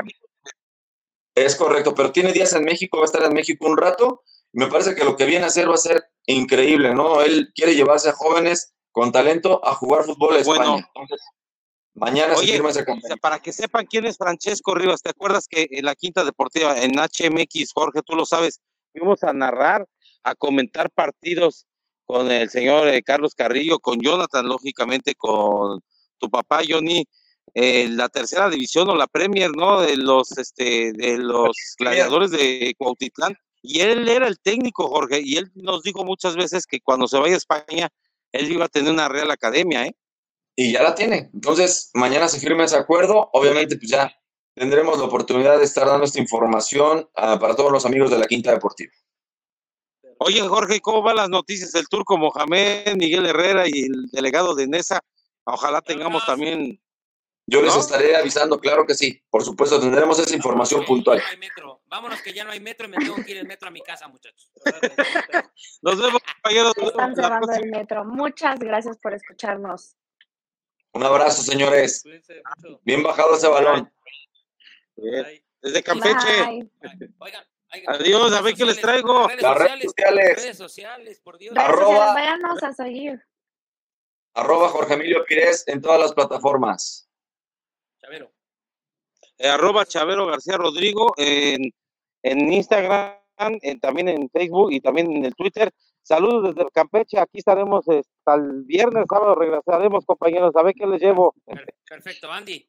Es correcto, pero tiene días en México, va a estar en México un rato me parece que lo que viene a hacer va a ser increíble, ¿no? Él quiere llevarse a jóvenes con talento a jugar fútbol en España. Mañana se firma ese Para que sepan quién es Francesco Rivas, ¿te acuerdas que en la Quinta Deportiva, en HMX, Jorge, tú lo sabes, fuimos a narrar, a comentar partidos con el señor eh, Carlos Carrillo, con Jonathan, lógicamente, con tu papá Johnny, la tercera división o la Premier, ¿no? De los, este, de los gladiadores de Cuautitlán Y él era el técnico, Jorge, y él nos dijo muchas veces que cuando se vaya a España, él iba a tener una Real Academia, ¿eh? Y ya la tiene. Entonces, mañana se firma ese acuerdo. Obviamente, pues ya tendremos la oportunidad de estar dando esta información ah, para todos los amigos de la Quinta Deportiva. Oye, Jorge, ¿cómo van las noticias del turco Mohamed, Miguel Herrera y el delegado de Nesa? Ojalá tengamos también. Yo les ¿No? estaré avisando, claro que sí. Por supuesto, tendremos esa información puntual. No hay metro. Vámonos que ya no hay metro y me tengo que ir en metro a mi casa, muchachos. Nos vemos, compañeros. Están cerrando el metro. Muchas gracias por escucharnos. Un abrazo, señores. Bien bajado ese balón. Desde Campeche. Bye. Adiós, a ver qué les traigo. Las redes sociales. Redes sociales, por Dios. Redes Arroba- váyanos a seguir. Arroba Jorge Emilio Pires en todas las plataformas. Chavero. Eh, arroba Chavero García Rodrigo en, en Instagram, en- también en Facebook y también en el Twitter. Saludos desde Campeche. Aquí estaremos hasta el viernes, sábado regresaremos, compañeros. A ver qué les llevo. Perfecto, Andy.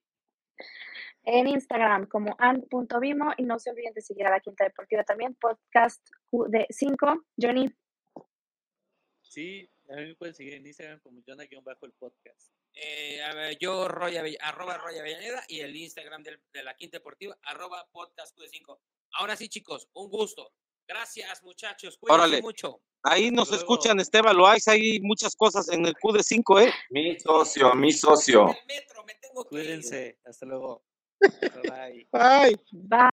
En Instagram como an.vimo y no se olviden de seguir a la Quinta Deportiva también, podcast de 5. Johnny, Sí, a mí me pueden seguir en Instagram como Jonah-el podcast. Eh, a ver, yo, Roy arroba Roy Avellaneda y el Instagram del- de la Quinta Deportiva, arroba podcast Q5. Ahora sí, chicos, un gusto. Gracias, muchachos. Cuídense Órale. mucho. Ahí nos escuchan Esteban Loaiz, hay muchas cosas en el QD5, ¿eh? Mi socio, mi socio. Cuídense. Hasta luego. [LAUGHS] Bye. Bye. bye.